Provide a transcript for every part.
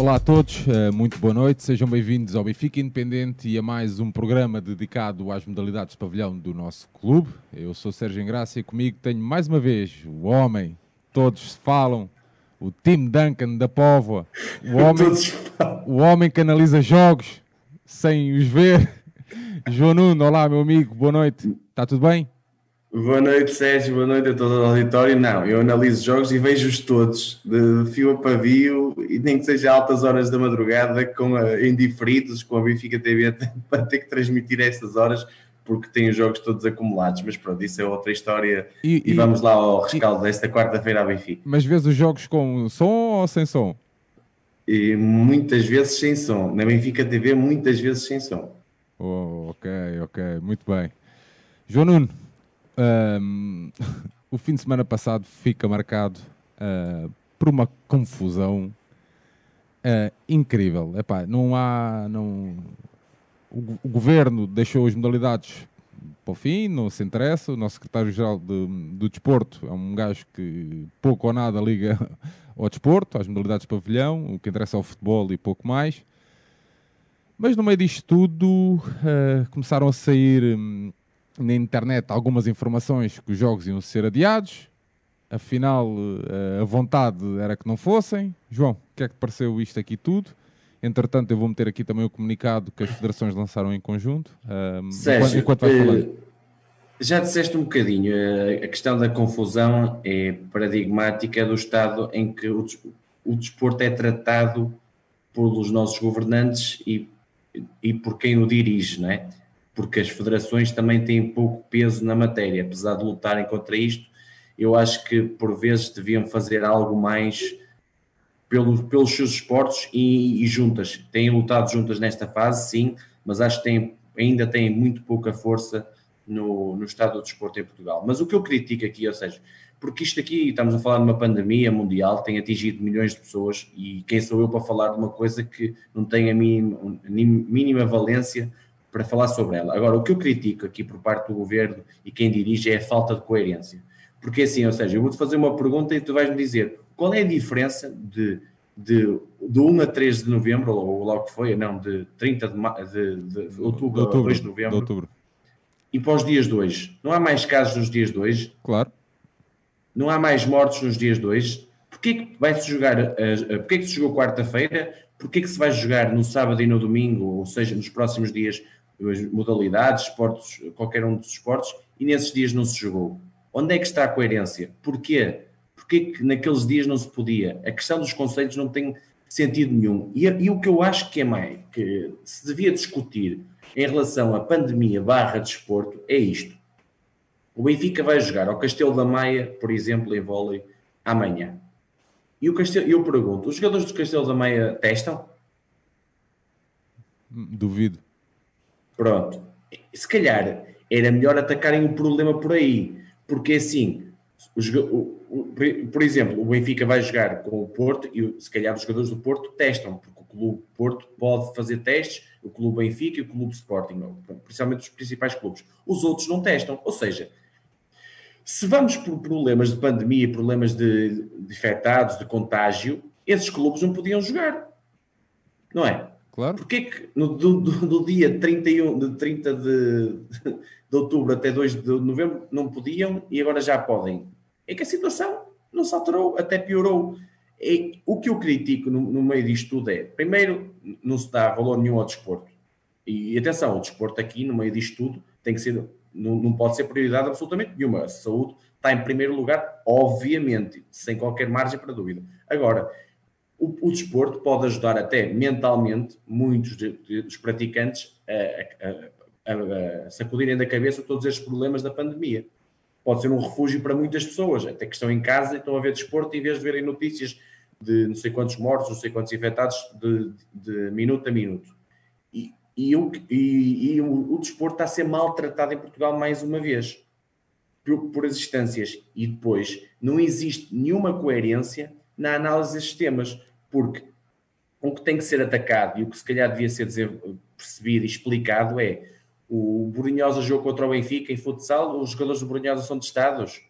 Olá a todos, eh, muito boa noite, sejam bem-vindos ao Benfica Independente e a mais um programa dedicado às modalidades de pavilhão do nosso clube. Eu sou Sérgio Engrácia e comigo tenho mais uma vez o homem, todos falam, o Tim Duncan da Póvoa, o homem, o homem que analisa jogos sem os ver. João Nuno, olá meu amigo, boa noite, está tudo bem? Boa noite, Sérgio. Boa noite a todo o auditório. Não, eu analiso jogos e vejo-os todos, de fio a pavio, e nem que seja altas horas da madrugada, com a, indiferidos, com a Benfica TV, para ter que transmitir essas horas, porque tem os jogos todos acumulados. Mas pronto, isso é outra história. E, e, e vamos lá ao rescaldo e, desta quarta-feira à Benfica. Mas vês os jogos com som ou sem som? E muitas vezes sem som. Na Benfica TV, muitas vezes sem som. Oh, ok, ok, muito bem. João Nuno. Um, o fim de semana passado fica marcado uh, por uma confusão uh, incrível. Epá, não há. Não... O, o, governo deixou as modalidades para o fim, não se interessa. O nosso secretário-geral de, do desporto é um gajo que pouco ou nada liga ao desporto, às modalidades de pavilhão, o que interessa é o futebol e pouco mais. Mas no meio disto tudo uh, começaram a sair. Um, na internet algumas informações que os jogos iam ser adiados. Afinal, eh, a vontade era que não fossem. João, o que é que pareceu isto aqui tudo? Entretanto, eu vou meter aqui também o comunicado que as federações lançaram em conjunto. Um, Sérgio, enquanto. Eh, já disseste um bocadinho, eh, a questão da confusão é paradigmática do estado em que o, o desporto é tratado pelos nossos governantes e, e por quem o dirige, não é? Porque as federações também têm pouco peso na matéria, apesar de lutarem contra isto, eu acho que por vezes deviam fazer algo mais pelos, pelos seus esportes e, e, juntas. Têm lutado juntas nesta fase, sim, mas acho que têm, ainda têm muito pouca força no, no estado do desporto em Portugal. Mas o que eu critico aqui, ou seja, porque isto aqui, estamos a falar de uma pandemia mundial, tem atingido milhões de pessoas e quem sou eu para falar de uma coisa que não tem a mínima, mínima valência para falar sobre ela. Agora, o que eu critico aqui por parte do governo e quem dirige é a falta de coerência. Porque assim, ou seja, eu vou-te fazer uma pergunta e tu vais-me dizer qual é a diferença de, de, de 1 a 3 de novembro, ou logo que foi, não, de 30 de, de, de, de outubro, a 2 de novembro, de outubro. e para os dias de hoje. Não há mais casos nos dias de hoje? Claro. Não há mais mortos nos dias de hoje? Porquê que vai-se jogar, porquê que se jogou quarta-feira? Porquê que se vai jogar no sábado e no domingo, ou seja, nos próximos dias, modalidades, esportes, qualquer um dos esportes, e nesses dias não se jogou. Onde é que está a coerência? Porquê? Porquê que naqueles dias não se podia? A questão dos conceitos não tem sentido nenhum. E, e o que eu acho que é mais, que se devia discutir em relação à pandemia barra desporto, é isto. O Benfica vai jogar ao Castelo da Maia, por exemplo, em vôlei, amanhã. E o Castelo, eu pergunto, os jogadores do Castelo da Maia testam? Duvido. Pronto. Se calhar era melhor atacarem o problema por aí, porque assim, por exemplo, o Benfica vai jogar com o Porto e se calhar os jogadores do Porto testam, porque o Clube Porto pode fazer testes, o Clube Benfica e o Clube Sporting, principalmente os principais clubes. Os outros não testam, ou seja, se vamos por problemas de pandemia, problemas de, de infectados, de contágio, esses clubes não podiam jogar, não é? Claro. Porquê que no, do, do, do, dia 31, de 30 de, de outubro até 2 de novembro não podiam e agora já podem? É que a situação não se alterou, até piorou. É, o que eu critico no, no, meio disto tudo é, primeiro, não se dá valor nenhum ao desporto. E atenção, o desporto aqui, no meio disto tudo, tem que ser, não, não pode ser prioridade absolutamente nenhuma. A saúde está em primeiro lugar, obviamente, sem qualquer margem para dúvida. Agora, o, o desporto pode ajudar até mentalmente muitos de, de, dos praticantes a, a, a, a, sacudirem da cabeça todos estes problemas da pandemia. Pode ser um refúgio para muitas pessoas, até que estão em casa e estão a ver desporto em vez de verem notícias de não sei quantos mortos, não sei quantos infectados de, de minuto a minuto. E, e, o, e, e o, o, desporto está a ser maltratado em Portugal mais uma vez por, por as instâncias. E depois não existe nenhuma coerência na análise destes temas porque o que tem que ser atacado e o que se calhar devia ser percebido e explicado é o Borinhosa jogou contra o Benfica em futsal, os jogadores do Borinhosa são testados,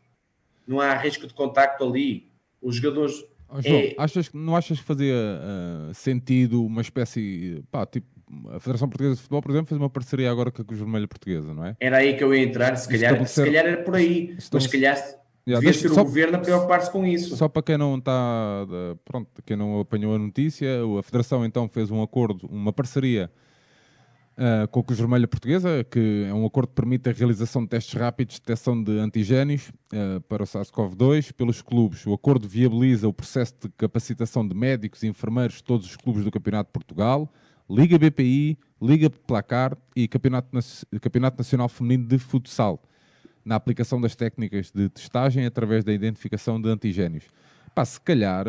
não há risco de contacto ali, os jogadores, Oh, João, é... achas, não achas que fazia uh, sentido uma espécie, pá, tipo, a Federação Portuguesa de Futebol, por exemplo, fez uma parceria agora com a Cruz Vermelha Portuguesa, não é? Era aí que eu ia entrar, se calhar, estabelecer... se calhar era por aí, mas se calhar yeah, devia ser o governo a preocupar-se com isso. Só para quem não está, pronto, quem não apanhou a notícia, a Federação então fez um acordo, uma parceria uh, com a Cruz Vermelha Portuguesa, que é um acordo que permite a realização de testes rápidos de detecção de antigénios uh, para o SARS-CoV-2 pelos clubes. O acordo viabiliza o processo de capacitação de médicos e enfermeiros de todos os clubes do Campeonato de Portugal, Liga BPI, Liga Placar e Campeonato, Campeonato Nacional Feminino de Futsal, na aplicação das técnicas de testagem através da identificação de antigénios. Pá, se calhar.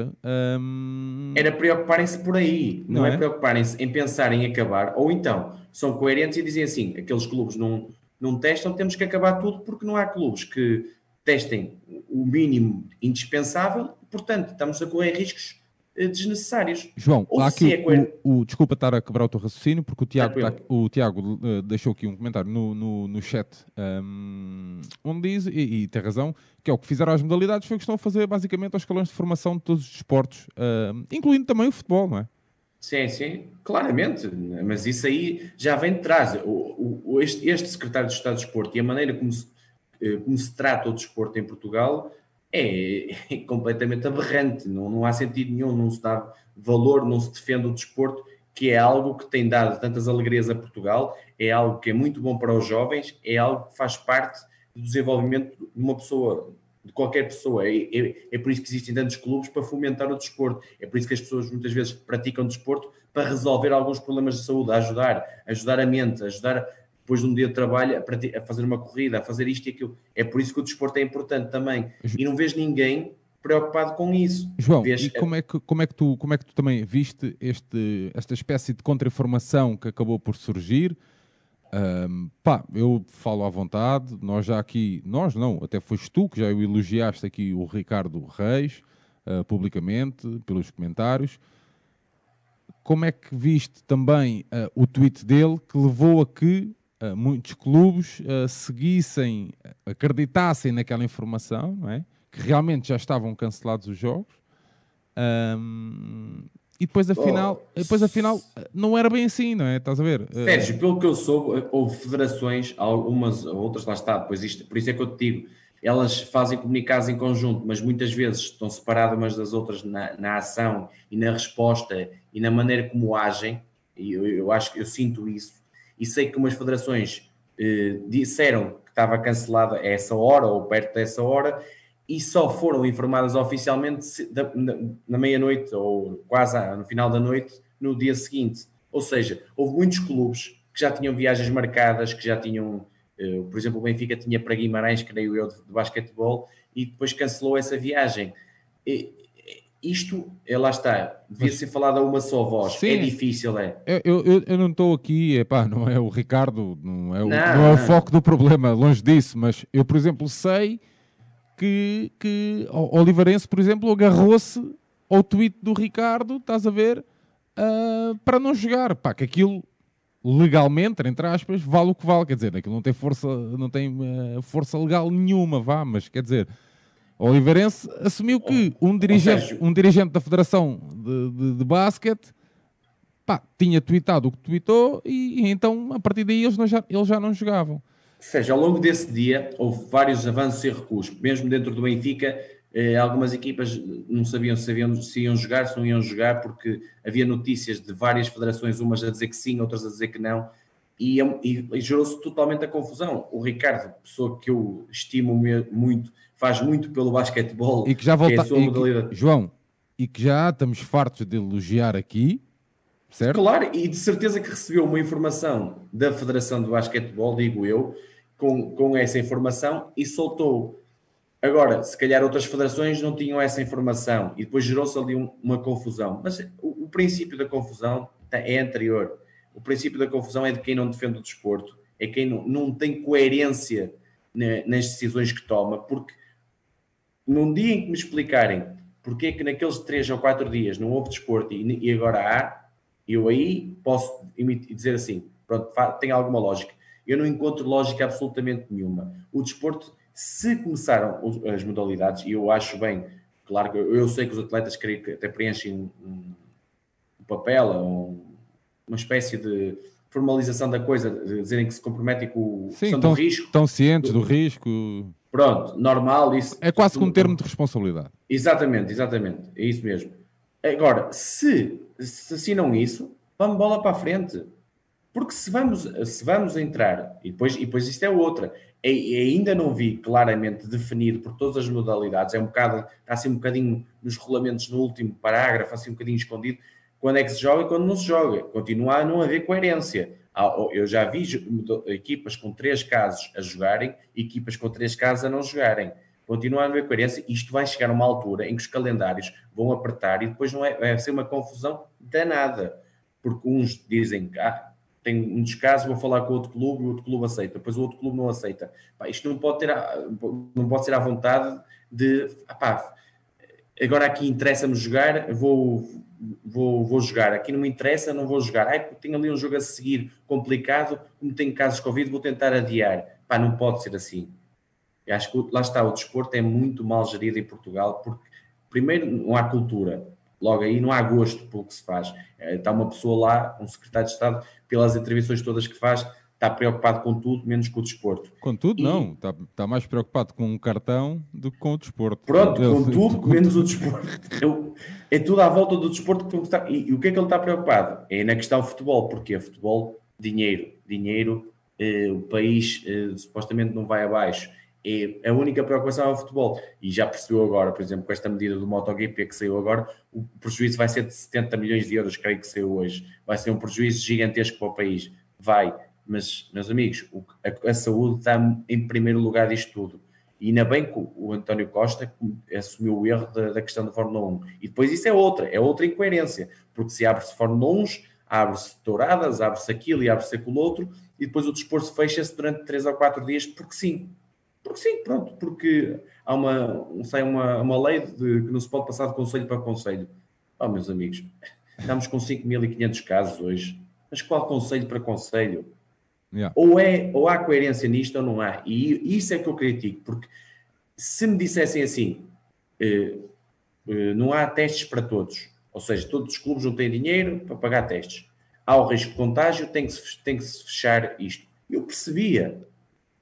Hum... Era preocuparem-se por aí, não, não é, é preocuparem-se em pensar em acabar, ou então são coerentes e dizem assim: aqueles clubes não, não testam, temos que acabar tudo porque não há clubes que testem o mínimo indispensável, portanto, estamos a correr riscos desnecessários. João, Ou há aqui é o, o, desculpa estar a quebrar o teu raciocínio, porque o Tiago, tá, o Tiago uh, deixou aqui um comentário no, no, no chat um, onde diz, e, e, tem razão, que é o que fizeram as modalidades foi o que estão a fazer basicamente aos escalões de formação de todos os desportos, uh, incluindo também o futebol, não é? Sim, sim, claramente, mas isso aí já vem de trás. O, o, este, este secretário de Estado de Desporto e a maneira como se, eh, como se trata o desporto em Portugal é, é completamente aberrante, não, não há sentido nenhum, não se dá valor, não se defende o desporto, que é algo que tem dado tantas alegrias a Portugal, é algo que é muito bom para os jovens, é algo que faz parte do desenvolvimento de uma pessoa, de qualquer pessoa. É, é, é, por isso que existem tantos clubes para fomentar o desporto. É por isso que as pessoas muitas vezes praticam desporto para resolver alguns problemas de saúde, ajudar, ajudar a mente, ajudar depois de um dia de trabalho a, a fazer uma corrida, a fazer isto e aquilo. É por isso que o desporto é importante também. E não vejo ninguém preocupado com isso. João, Vês... e como é, que, como, é que tu, como é que tu também viste este, esta espécie de contra-informação que acabou por surgir? Um, pá, eu falo à vontade, nós já aqui, nós não, até foste tu que já elogiaste aqui o Ricardo Reis, uh, publicamente, pelos comentários. Como é que viste também uh, o tweet dele que levou a que uh, muitos clubes uh, seguissem, acreditassem naquela informação, não é? que realmente já estavam cancelados os jogos. Um, e depois afinal, oh, depois afinal não era bem assim, não é? Estás a ver? Sérgio, pelo que eu soube, houve federações, algumas outras lá está, depois isto, por isso é que eu te digo, elas fazem comunicados em conjunto, mas muitas vezes estão separadas umas das outras na, na ação e na resposta e na maneira como agem, e eu, eu acho que eu sinto isso, e sei que umas federações eh, disseram que estava cancelada a essa hora ou perto dessa hora e só foram informadas oficialmente da, na, na meia-noite ou quase no final da noite no dia seguinte. Ou seja, houve muitos clubes que já tinham viagens marcadas, que já tinham, eh, por exemplo, o Benfica tinha para Guimarães, creio eu, de, de basquetebol, e depois cancelou essa viagem. Isto, é, lá está, devia Mas, ser falado a uma só voz. Sim, é difícil, é. Eu, eu, eu não estou aqui, epá, não é o Ricardo, não é o, não, não é o foco do problema, longe disso, mas eu, por exemplo, sei que, que o Olivarense, por exemplo, agarrou-se ao tweet do Ricardo, estás a ver, uh, para não jogar. Pá, que aquilo legalmente, entre aspas, vale o que vale. Quer dizer, aquilo não tem força, não tem uh, força legal nenhuma, vá, mas quer dizer Oliveirense assumiu que um dirigente, um dirigente da Federação de, de, de Basquete pá, tinha tweetado o que tweetou e, e, então a partir daí eles, já, eles já não jogavam. Ou seja, ao longo desse dia houve vários avanços e recuos, mesmo dentro do Benfica. Eh, algumas equipas não sabiam se, se iam jogar, se não iam jogar, porque havia notícias de várias federações, umas a dizer que sim, outras a dizer que não, e, e, e gerou-se totalmente a confusão. O Ricardo, pessoa que eu estimo muito, faz muito pelo basquetebol. E que já volta, que é que, João, e que já estamos fartos de elogiar aqui, certo? Claro, e de certeza que recebeu uma informação da Federação do Basquetebol, digo eu, com, com essa informação e soltou. Agora, se calhar outras federações não tinham essa informação e depois gerou-se ali um, uma confusão. Mas o, o princípio da confusão é anterior. O princípio da confusão é de quem não defende o desporto, é quem não, não tem coerência nas decisões que toma, porque num dia em que me explicarem porque é que naqueles três ou quatro dias não houve desporto e, e agora há, eu aí posso dizer assim, pronto, tem alguma lógica. Eu não encontro lógica absolutamente nenhuma. O desporto, se começaram as modalidades, e eu acho bem claro que eu sei que os atletas querem, até preenchem um, um papel, um, uma espécie de formalização da coisa, de dizerem que se comprometem com o Sim, tão, risco. Estão cientes do, do, risco. Pronto, normal. Isso, é quase como um termo de responsabilidade. Exatamente, exatamente. É isso mesmo. Agora, se, se assinam isso, vamos bola para a frente. Porque se vamos, se vamos entrar, e depois, e depois isto é outra, e, ainda não vi claramente definido por todas as modalidades, é um bocado, está assim um bocadinho nos regulamentos no último parágrafo, assim um bocadinho escondido, quando é que se joga e quando não se joga. Continua a não haver coerência. Eu já vi equipas com três casos a jogarem, equipas com três casos a não jogarem. Continua a haver coerência. Isto vai chegar a uma altura em que os calendários vão apertar e depois não é, vai ser uma confusão danada. Porque uns dizem que ah, tem um descaso, vou falar com outro clube, o outro clube aceita, depois o outro clube não aceita. Pá, isto não pode, ter, não pode ser à vontade de ah, agora aqui interessa-me jogar, vou, vou, vou jogar. Aqui não me interessa, não vou jogar. Ai, tenho ali um jogo a seguir complicado, como tenho casos de Covid, vou tentar adiar. Pá, não pode ser assim. Eu acho que lá está, o desporto é muito mal gerido em Portugal, porque primeiro não há cultura, logo aí não há gosto pelo que se faz. Eh, está uma pessoa lá, um secretário de Estado, pelas entrevistas todas que faz, está preocupado com tudo, menos com o desporto. Com tudo, e... não. Está, está, mais preocupado com um cartão do que com o desporto. Pronto, com tudo, menos o desporto. É, é, tudo à volta do desporto. Que está... E, e, o que é que ele está preocupado? É na questão futebol. Porque futebol, dinheiro. Dinheiro, eh, o país eh, supostamente não vai abaixo. É a única preocupação é o futebol. E já percebeu agora, por exemplo, com esta medida do MotoGP que saiu agora, o prejuízo vai ser de 70 milhões de euros, creio que saiu hoje. Vai ser um prejuízo gigantesco para o país. Vai mas, meus amigos, a, a, saúde está em primeiro lugar disto tudo. E ainda bem que o António Costa assumiu o erro da, da questão da Fórmula 1. E depois isso é outra, é outra incoerência. Porque se abre-se Fórmula 1, abre-se touradas, abre-se aquilo e abre-se aquilo outro, e depois o desporto fecha-se durante 3 ou 4 dias, porque sim. Porque sim, pronto, porque há uma, sai uma, uma lei de que não se pode passar de conselho para conselho. Oh, meus amigos, estamos com 5.500 casos hoje. Mas qual conselho para conselho? Yeah. Ou, é, ou há coerência nisto ou não há. E isso é que eu critico, porque se me dissessem assim, eh, eh, não há testes para todos, ou seja, todos os clubes não têm dinheiro para pagar testes, há o risco de contágio, tem que se, tem que se fechar isto. Eu percebia.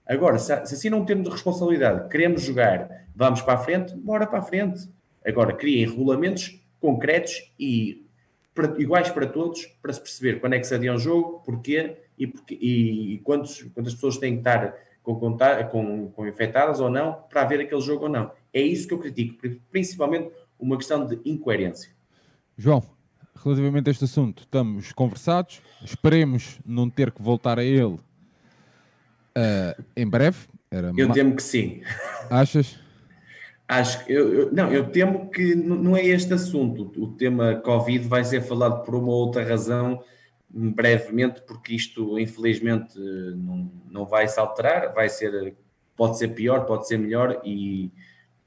Agora, se, se assim não temos responsabilidade, queremos jogar, vamos para a frente, bora para a frente. Agora, criem regulamentos concretos e para, iguais para todos, para se perceber quando é que se adia um jogo, porquê e, porque, e, e quantos, quantas pessoas têm que estar com, com, com infectadas ou não para haver aquele jogo ou não. É isso que eu critico, principalmente uma questão de incoerência. João, relativamente a este assunto, estamos conversados, esperemos não ter que voltar a ele uh, em breve. Era eu temo que sim. Achas? Acho que eu, eu, não, eu temo que não é este assunto. O tema Covid vai ser falado por uma outra razão brevemente, porque isto infelizmente não, não vai se alterar, vai ser, pode ser pior, pode ser melhor e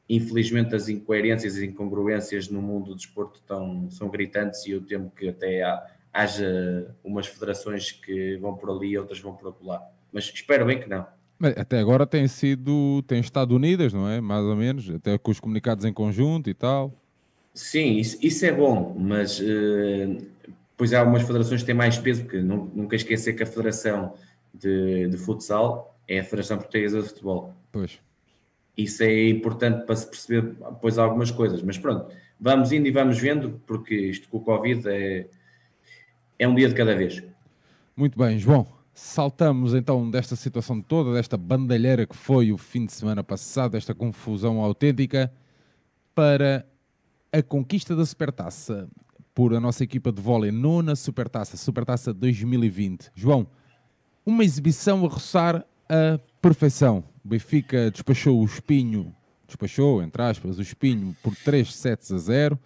infelizmente as incoerências e incongruências no mundo do desporto estão, são gritantes e eu temo que até há, haja umas federações que vão por ali e outras vão por lá. Mas espero bem que não. Até agora têm sido, têm estado unidas, não é? Mais ou menos, até com os comunicados em conjunto e tal. Sim, isso, isso é bom, mas uh, Pois há algumas federações que têm mais peso, porque não, nunca esquecer que a Federação de, de Futsal é a Federação Portuguesa de Futebol. Pois. Isso é importante para se perceber depois algumas coisas. Mas pronto, vamos indo e vamos vendo, porque isto com o Covid é, é um dia de cada vez. Muito bem, João. Saltamos então desta situação toda, desta bandalheira que foi o fim de semana passado, desta confusão autêntica, para a conquista da Supertaça por a nossa equipa de vôlei, nona Supertaça, Supertaça 2020. João, uma exibição a roçar a perfeição. O Benfica despachou o Espinho, despachou, entre aspas, o Espinho por 3 sets a 0,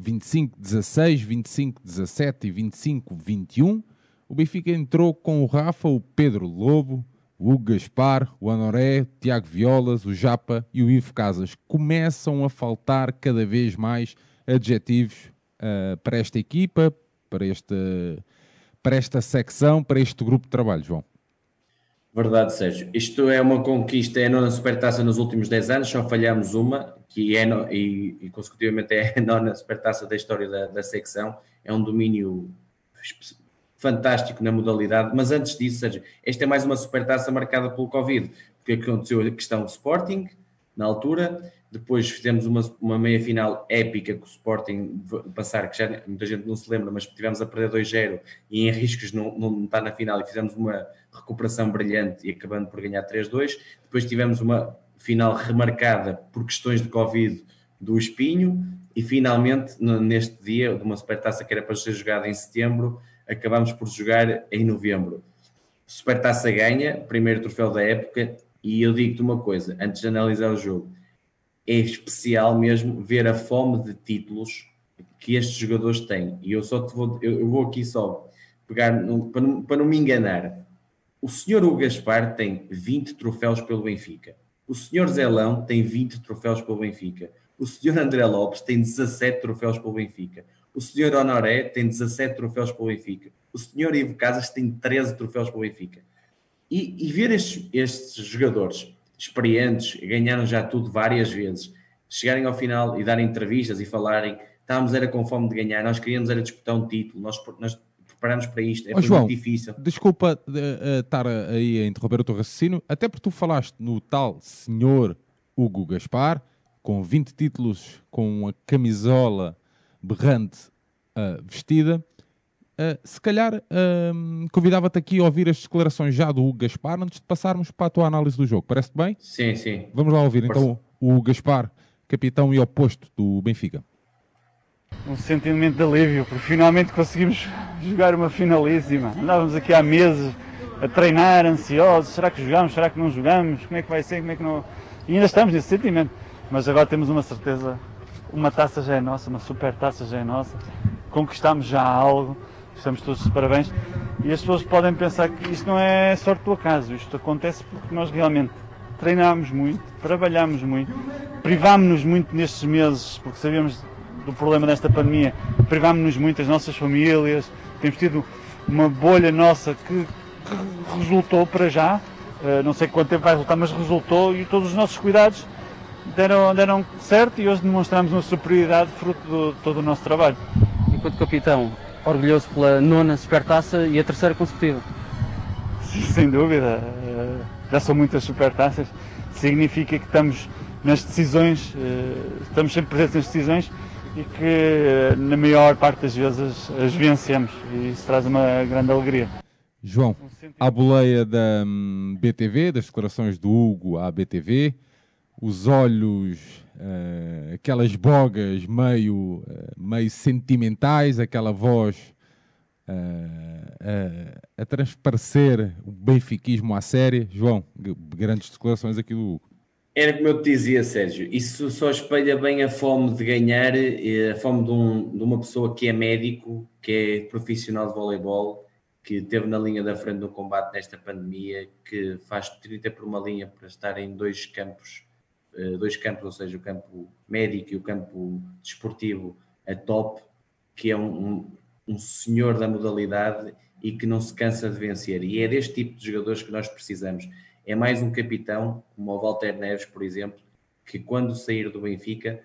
25-16, 25-17 e 25-21. O Benfica entrou com o Rafa, o Pedro Lobo, o Hugo Gaspar, o Anoré, o Tiago Violas, o Japa e o Ivo Casas. Começam a faltar cada vez mais adjetivos uh, para esta equipa, para, este, para esta secção, para este grupo de trabalho, João? Verdade, Sérgio. Isto é uma conquista, é a nona supertaça nos últimos 10 anos, só falhamos uma, que é, no, e, e, consecutivamente é a nona supertaça da história da, da secção. É um domínio fantástico na modalidade, mas antes disso, Sérgio, esta é mais uma supertaça marcada pelo Covid, porque aconteceu a questão do Sporting, na altura, depois fizemos uma, uma meia final épica com o Sporting passar, que já muita gente não se lembra, mas tivemos a perder 2-0 e em riscos não, não está na final e fizemos uma recuperação brilhante e acabando por ganhar 3-2. Depois tivemos uma final remarcada por questões de Covid do Espinho e finalmente neste dia, de uma supertaça que era para ser jogada em setembro, acabamos por jogar em novembro. Supertaça ganha, primeiro troféu da época, e eu digo-te uma coisa, antes de analisar o jogo, é especial mesmo ver a fome de títulos que estes jogadores têm. E eu só te vou, eu, vou aqui só pegar, para, não, para não me enganar. O senhor Hugo Gaspar tem 20 troféus pelo Benfica. O senhor Zelão tem 20 troféus pelo Benfica. O senhor André Lopes tem 17 troféus pelo Benfica. O senhor Honoré tem 17 troféus pelo Benfica. O senhor Ivo Casas tem 13 troféus pelo Benfica. E, e ver estes, estes jogadores experientes, ganharam já tudo várias vezes, chegarem ao final e darem entrevistas e falarem, estávamos era com fome de ganhar, nós queríamos era disputar um título, nós, nós preparamos para isto, é oh, João, muito difícil. Desculpa uh, uh, estar aí a interromper o teu raciocínio, até porque tu falaste no tal senhor Hugo Gaspar, com 20 títulos, com a camisola berrante uh, vestida, Uh, se calhar uh, convidava-te aqui a ouvir as declarações já do Hugo Gaspar antes de passarmos para a tua análise do jogo. Parece-te bem? Sim, sim. Vamos lá ouvir então o Gaspar, capitão e oposto do Benfica. Um sentimento de alívio, porque finalmente conseguimos jogar uma finalíssima. Andávamos aqui há meses a treinar, ansiosos. Será que jogamos? Será que não jogamos? Como é que vai ser? Como é que não. E ainda estamos nesse sentimento. Mas agora temos uma certeza: uma taça já é nossa, uma super taça já é nossa. Conquistamos já algo estamos todos de parabéns. E as pessoas podem pensar que isto não é sorte do acaso, isto acontece porque nós realmente treinámos muito, trabalhámos muito, privámos-nos muito nestes meses, porque sabíamos do problema desta pandemia, privámos-nos muito das nossas famílias, temos tido uma bolha nossa que, resultou para já, uh, não sei quanto tempo vai resultar, mas resultou e todos os nossos cuidados deram, deram certo e hoje demonstramos uma superioridade fruto de todo o nosso trabalho. Enquanto capitão, orgulhoso pela nona supertaça e a terceira consecutiva. Sim, sem dúvida. Eh, já são muitas supertaças. Significa que estamos nas decisões, eh, estamos sempre presentes nas decisões e que eh, na maior parte das vezes as vencemos e isso traz uma grande alegria. João, à boleia da hum, BTV, das declarações do Hugo à BTV, os olhos, uh, aquelas bogas meio, uh, meio sentimentais, aquela voz uh, a transparecer o benfiquismo à séria. João, grandes declarações aqui do Hugo. Era como eu te dizia, Sérgio, isso só espelha bem a fome de ganhar, a fome de, um, de uma pessoa que é médico, que é profissional de voleibol, que esteve na linha da frente do combate nesta pandemia, que faz 30 por uma linha para estar em dois campos dois campos, ou seja, o campo médico e o campo desportivo a top, que é um, um, um senhor da modalidade e que não se cansa de vencer. E é deste tipo de jogadores que nós precisamos. É mais um capitão, como o Walter Neves, por exemplo, que quando sair do Benfica,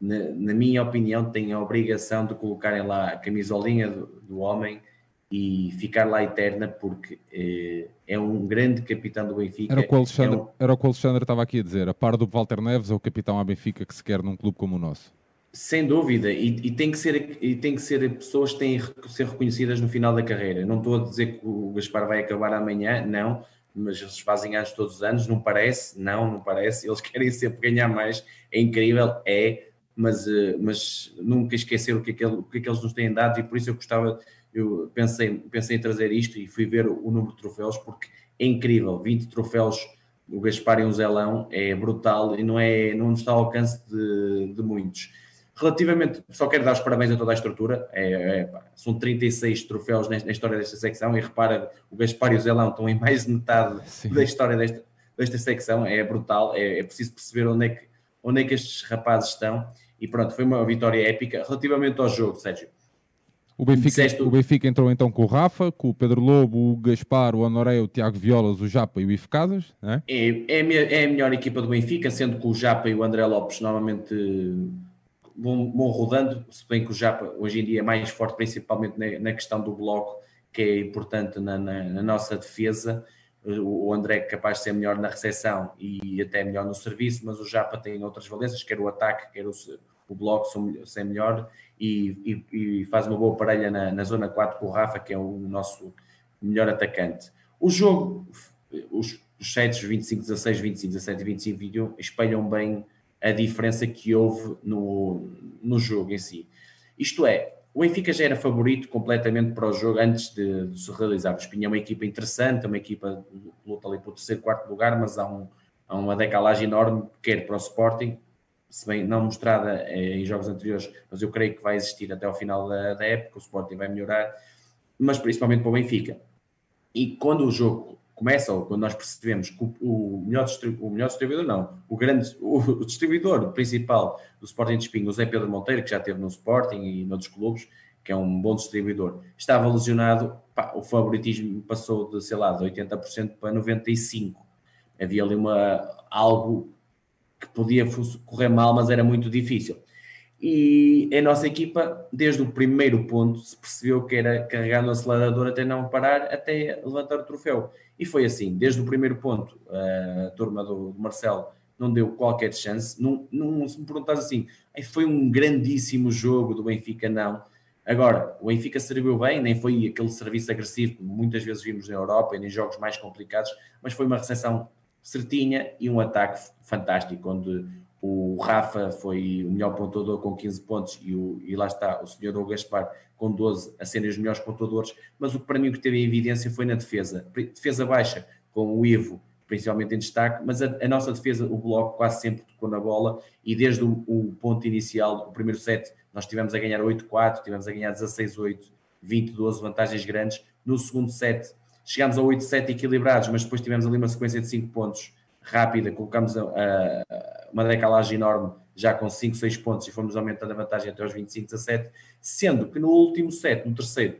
na, na minha opinião, tem a obrigação de colocarem lá a camisolinha do, do homem e ficar lá eterna porque eh, é um grande capitão do Benfica. Era o, que o Alexandre, é um... era o que o Alexandre estava aqui a dizer, a par do Walter Neves é o capitão à Benfica que se quer num clube como o nosso. Sem dúvida, e, e, tem que ser, e tem que ser pessoas que têm que ser reconhecidas no final da carreira. Não estou a dizer que o Gaspar vai acabar amanhã, não, mas eles fazem anos todos os anos, não parece? Não, não parece. Eles querem sempre ganhar mais, é incrível, é, mas, eh, mas nunca esquecer o que, é que, o que é que eles nos têm dado, e por isso eu gostava eu pensei, pensei em trazer isto e fui ver o, número de troféus porque é incrível, 20 troféus o Gaspar e um Zelão é brutal e não, é, não está ao alcance de, de muitos. Relativamente, só quero dar os parabéns a toda a estrutura, é, é, são 36 troféus na, na, história desta secção e repara, o Gaspar e o Zelão estão em mais de metade Sim. da história desta, desta secção, é brutal, é, é preciso perceber onde é, que, onde é que estes rapazes estão e pronto, foi uma vitória épica. Relativamente ao jogo, Sérgio, O Benfica, o- Benfica entrou então com o Rafa, com o Pedro Lobo, o Gaspar, o Honoré, o Tiago Violas, o Japa e o Ivo Casas? É, é, a me- é a melhor equipa do Benfica, sendo que o Japa e o André Lopes normalmente vão, vão rodando, se bem que o Japa hoje em dia é mais forte, principalmente na, na questão do bloco, que é importante na, na- na nossa defesa. O o André é capaz de ser melhor na recepção e até melhor no serviço, mas o Japa tem outras valências, quer o ataque, quer o, o bloco são, ser melhor e, e- e faz uma boa parelha na, na zona 4 com o Rafa, que é o nosso melhor atacante. O jogo, os, os sets 25, 16, 25, 17 e 25, 21 espelham bem a diferença que houve no, no jogo em si. Isto é, o Benfica já era favorito completamente para o jogo antes de, de se realizar. O Espinho é uma equipa interessante, é uma equipa que luta ali para o terceiro, quarto lugar, mas há, um, há uma decalagem enorme, quer para o Sporting, se bem não mostrada eh, em jogos anteriores, mas eu creio que vai existir até ao final da, da época, o Sporting vai melhorar, mas principalmente para o Benfica. E quando o jogo começa, ou quando nós percebemos que o, o melhor, o melhor distribuidor, não, o grande, o, o distribuidor principal do Sporting de Espinho, o Zé Pedro Monteiro, que já esteve no Sporting e noutros clubes, que é um bom distribuidor, estava lesionado, pá, o favoritismo passou de, sei lá, de 80% para 95%. Havia ali uma, algo que podia correr mal, mas era muito difícil. E a nossa equipa, desde o primeiro ponto, se percebeu que era carregar no acelerador até não parar, até levantar o troféu. E foi assim, desde o primeiro ponto, a turma do, Marcelo não deu qualquer chance. Não, se me perguntas assim, "Ai, foi um grandíssimo jogo do Benfica, não. Agora, o Benfica serviu bem, nem foi aquele serviço agressivo que muitas vezes vimos na Europa e jogos mais complicados, mas foi uma recepção certinha e um ataque fantástico, onde o Rafa foi o melhor pontuador com 15 pontos e, o, e lá está o senhor Hugo Gaspar com 12 a serem os melhores pontuadores, mas o que para mim que teve em evidência foi na defesa. Defesa baixa, com o Ivo principalmente em destaque, mas a, a nossa defesa, o bloco quase sempre tocou na bola e desde o, o ponto inicial, o primeiro set, nós tivemos a ganhar 8-4, tivemos a ganhar 16-8, 20-12, vantagens grandes. No segundo set, chegámos a 8-7 equilibrados, mas depois tivemos ali uma sequência de 5 pontos rápida, colocamos a, a, uma decalagem enorme, já com 5, 6 pontos, e fomos aumentando a vantagem até aos 25, 17, sendo que no último set, no terceiro,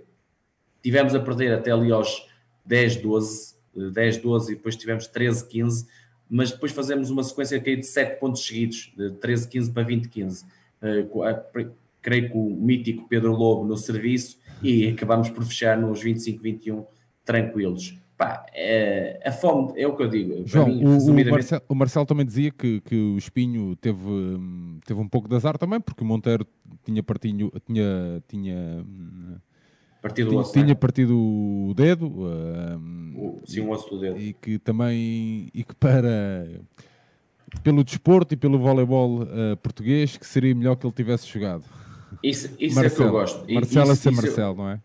tivemos a perder até ali aos 10, 12, 10, 12 e depois tivemos 13, 15, mas depois fazemos uma sequência é de 7 pontos seguidos, de 13, 15 para 20, 15. Uh, creio que o mítico Pedro Lobo no serviço e acabamos por fechar nos 25, 21 tranquilos. Pá, é, a fome é o que eu digo. João, mim, o, o, resumidamente- Marcelo, o Marcelo também dizia que, que o Espinho teve, teve um pouco de azar também, porque o Monteiro tinha partido, tinha, tinha, partido do tinha, osso, tinha né? partido o dedo hum, O- sim, o osso do dedo. e que também e que para pelo desporto e pelo voleibol eh, português que seria melhor que ele tivesse jogado. Isso, isso é que eu gosto. Marcelo a isso- ser isso- Marcelo, não é?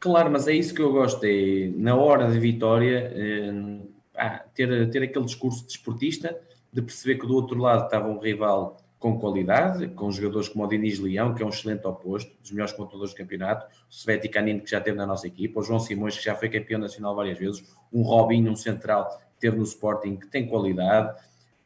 Claro, mas é isso que eu gosto, é na hora de vitória eh, ah, ter, ter aquele discurso desportista de perceber que do outro lado estava um rival com qualidade, com jogadores como o Diniz Leão, que é um excelente oposto, dos melhores pontuadores do campeonato, o Sveti Canino, que já teve na nossa equipa, o João Simões, que já foi campeão nacional várias vezes, um Robinho, um central, que teve no Sporting, que tem qualidade.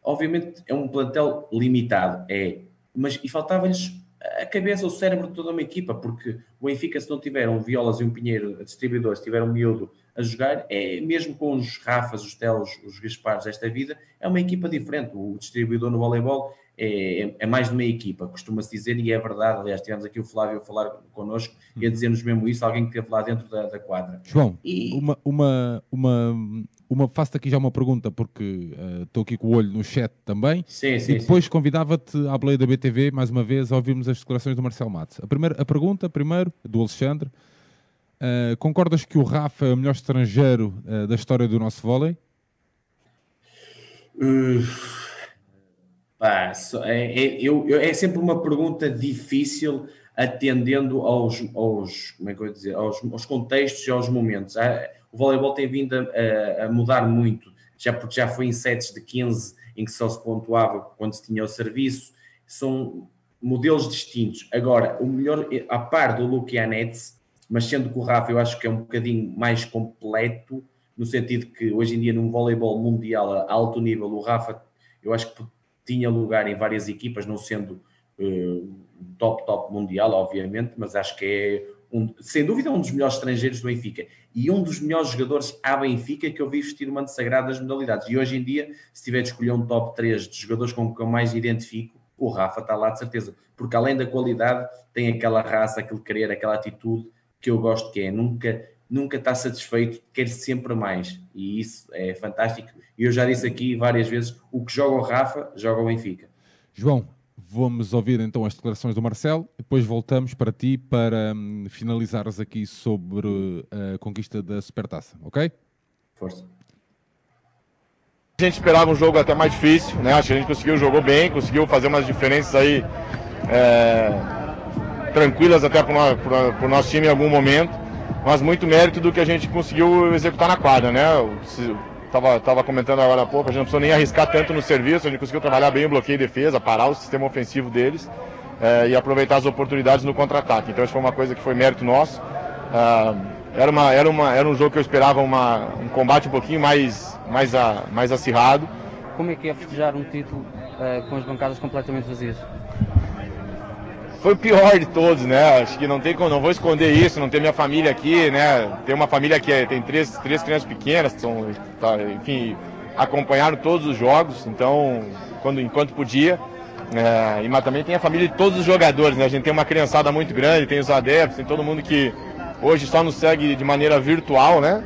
Obviamente é um plantel limitado, é, mas e faltava-lhes a cabeça, o cérebro de toda uma equipa, porque o Benfica, se não tiver um Violas e um Pinheiro a distribuidor, se tiver um miúdo a jogar, é mesmo com os Rafas, os Telos, os Gaspares desta vida, é uma equipa diferente. O distribuidor no voleibol é, é- mais de uma equipa, costuma-se dizer, e é verdade. Aliás, tivemos aqui o Flávio a falar connosco e a dizer-nos mesmo isso, alguém que esteve lá dentro da, da quadra. João, E- uma, uma, uma, uma faço-te aqui já uma pergunta, porque eh, estou aqui com o olho no chat também. Sim, sim, e depois convidava-te à Bleia da BTV, mais uma vez, a ouvirmos as declarações do Marcelo Matos. A, primeira, a pergunta, primeiro, do Alexandre. eh, concordas que o Rafa é o melhor estrangeiro eh, da história do nosso vôlei? Uh, pá, é, é- eu- é sempre uma pergunta difícil atendendo aos, aos, como é que eu dizer, aos, aos contextos e aos momentos. Ah, O voleibol tem vindo a, a- mudar muito, já porque já foi em sets de 15 em que só se pontuava quando se tinha o serviço. São modelos distintos. Agora, o melhor, a par do Luke Yanetz, mas sendo que o Rafa eu acho que é um bocadinho mais completo, no sentido que hoje em dia num voleibol mundial a alto nível, o Rafa eu acho que tinha lugar em várias equipas, não sendo eh, top, top mundial, obviamente, mas acho que é um, sem dúvida, um dos melhores estrangeiros do Benfica e um dos melhores jogadores à Benfica que eu vi vestir o manto sagrado das modalidades. E hoje em dia, se tiver de escolher um top 3 de jogadores com que eu mais identifico, o Rafa está lá de certeza, porque além da qualidade, tem aquela raça, aquele querer, aquela atitude que eu gosto que é nunca nunca está satisfeito, quer sempre mais e isso é fantástico. E eu já disse aqui várias vezes: o que joga o Rafa, joga o Benfica. João, vamos ouvir então as declarações do Marcelo, depois voltamos para ti para hum, finalizares aqui sobre a conquista da Supertaça, ok? Força. A gente esperava um jogo até mais difícil, né? Acho que a gente conseguiu, jogou bem, conseguiu fazer umas diferenças aí é, tranquilas até para o nosso time em algum momento, mas muito mérito do que a gente conseguiu executar na quadra, né? Tava, tava comentando agora há pouco, a gente não precisou nem arriscar tanto no serviço, a gente conseguiu trabalhar bem o bloqueio e defesa, parar o sistema ofensivo deles é, e aproveitar as oportunidades no contra-ataque. Então isso foi uma coisa que foi mérito nosso. Ah, era, uma, era, uma, era um jogo que eu esperava uma, um combate um pouquinho mais, mais, a, mais acirrado. Como é que é festejar um título uh, com as bancadas completamente vazias? Foi o pior de todos, né? Acho que não tem não vou esconder isso, não ter minha família aqui, né? Tem uma família que é, tem três, três crianças pequenas, que são, tá, enfim, acompanharam todos os jogos, então, quando, enquanto podia. É, e, mas também tem a família de todos os jogadores, né? A gente tem uma criançada muito grande, tem os adeptos, tem todo mundo que hoje só nos segue de maneira virtual, né?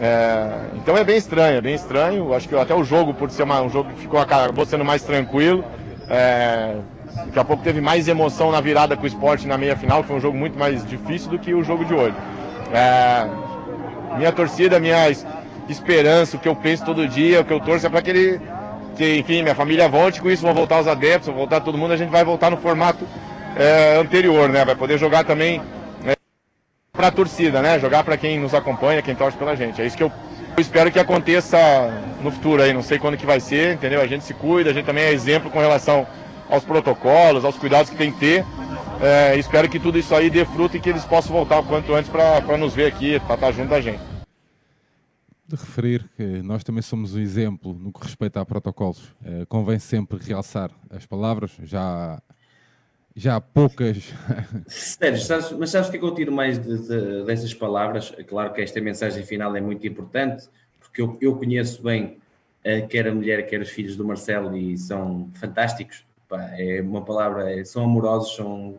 É, então é bem estranho, é bem estranho. Acho que até o jogo, por ser uma, um jogo que ficou, acabou sendo mais tranquilo, é, daqui a pouco teve mais emoção na virada com o esporte na meia final, que foi um jogo muito mais difícil do que o jogo de hoje. É, minha torcida, minha esperança, o que eu penso todo dia, o que eu torço é para que ele, que, enfim, minha família volte com isso, vão voltar os adeptos, vão voltar todo mundo, a gente vai voltar no formato é, anterior, né? Vai poder jogar também para a torcida, né? Jogar para quem nos acompanha, quem torce pela gente. É isso que eu, eu espero que aconteça no futuro aí. Não sei quando que vai ser, entendeu? A gente se cuida, a gente também é exemplo com relação aos protocolos, aos cuidados que tem que ter. É, espero que tudo isso aí dê fruto e que eles possam voltar o quanto antes para nos ver aqui, para estar junto da gente. De referir que nós também somos um exemplo no que respeita a protocolos. É, convém sempre realçar as palavras. Já já há poucas. Sério, sabes, mas sabes o que é que eu tiro mais de, de, dessas palavras? Claro que esta mensagem final é muito importante, porque eu, eu conheço bem uh, quer a mulher, quer os filhos do Marcelo e são fantásticos. Pá, é uma palavra, é, são amorosos, são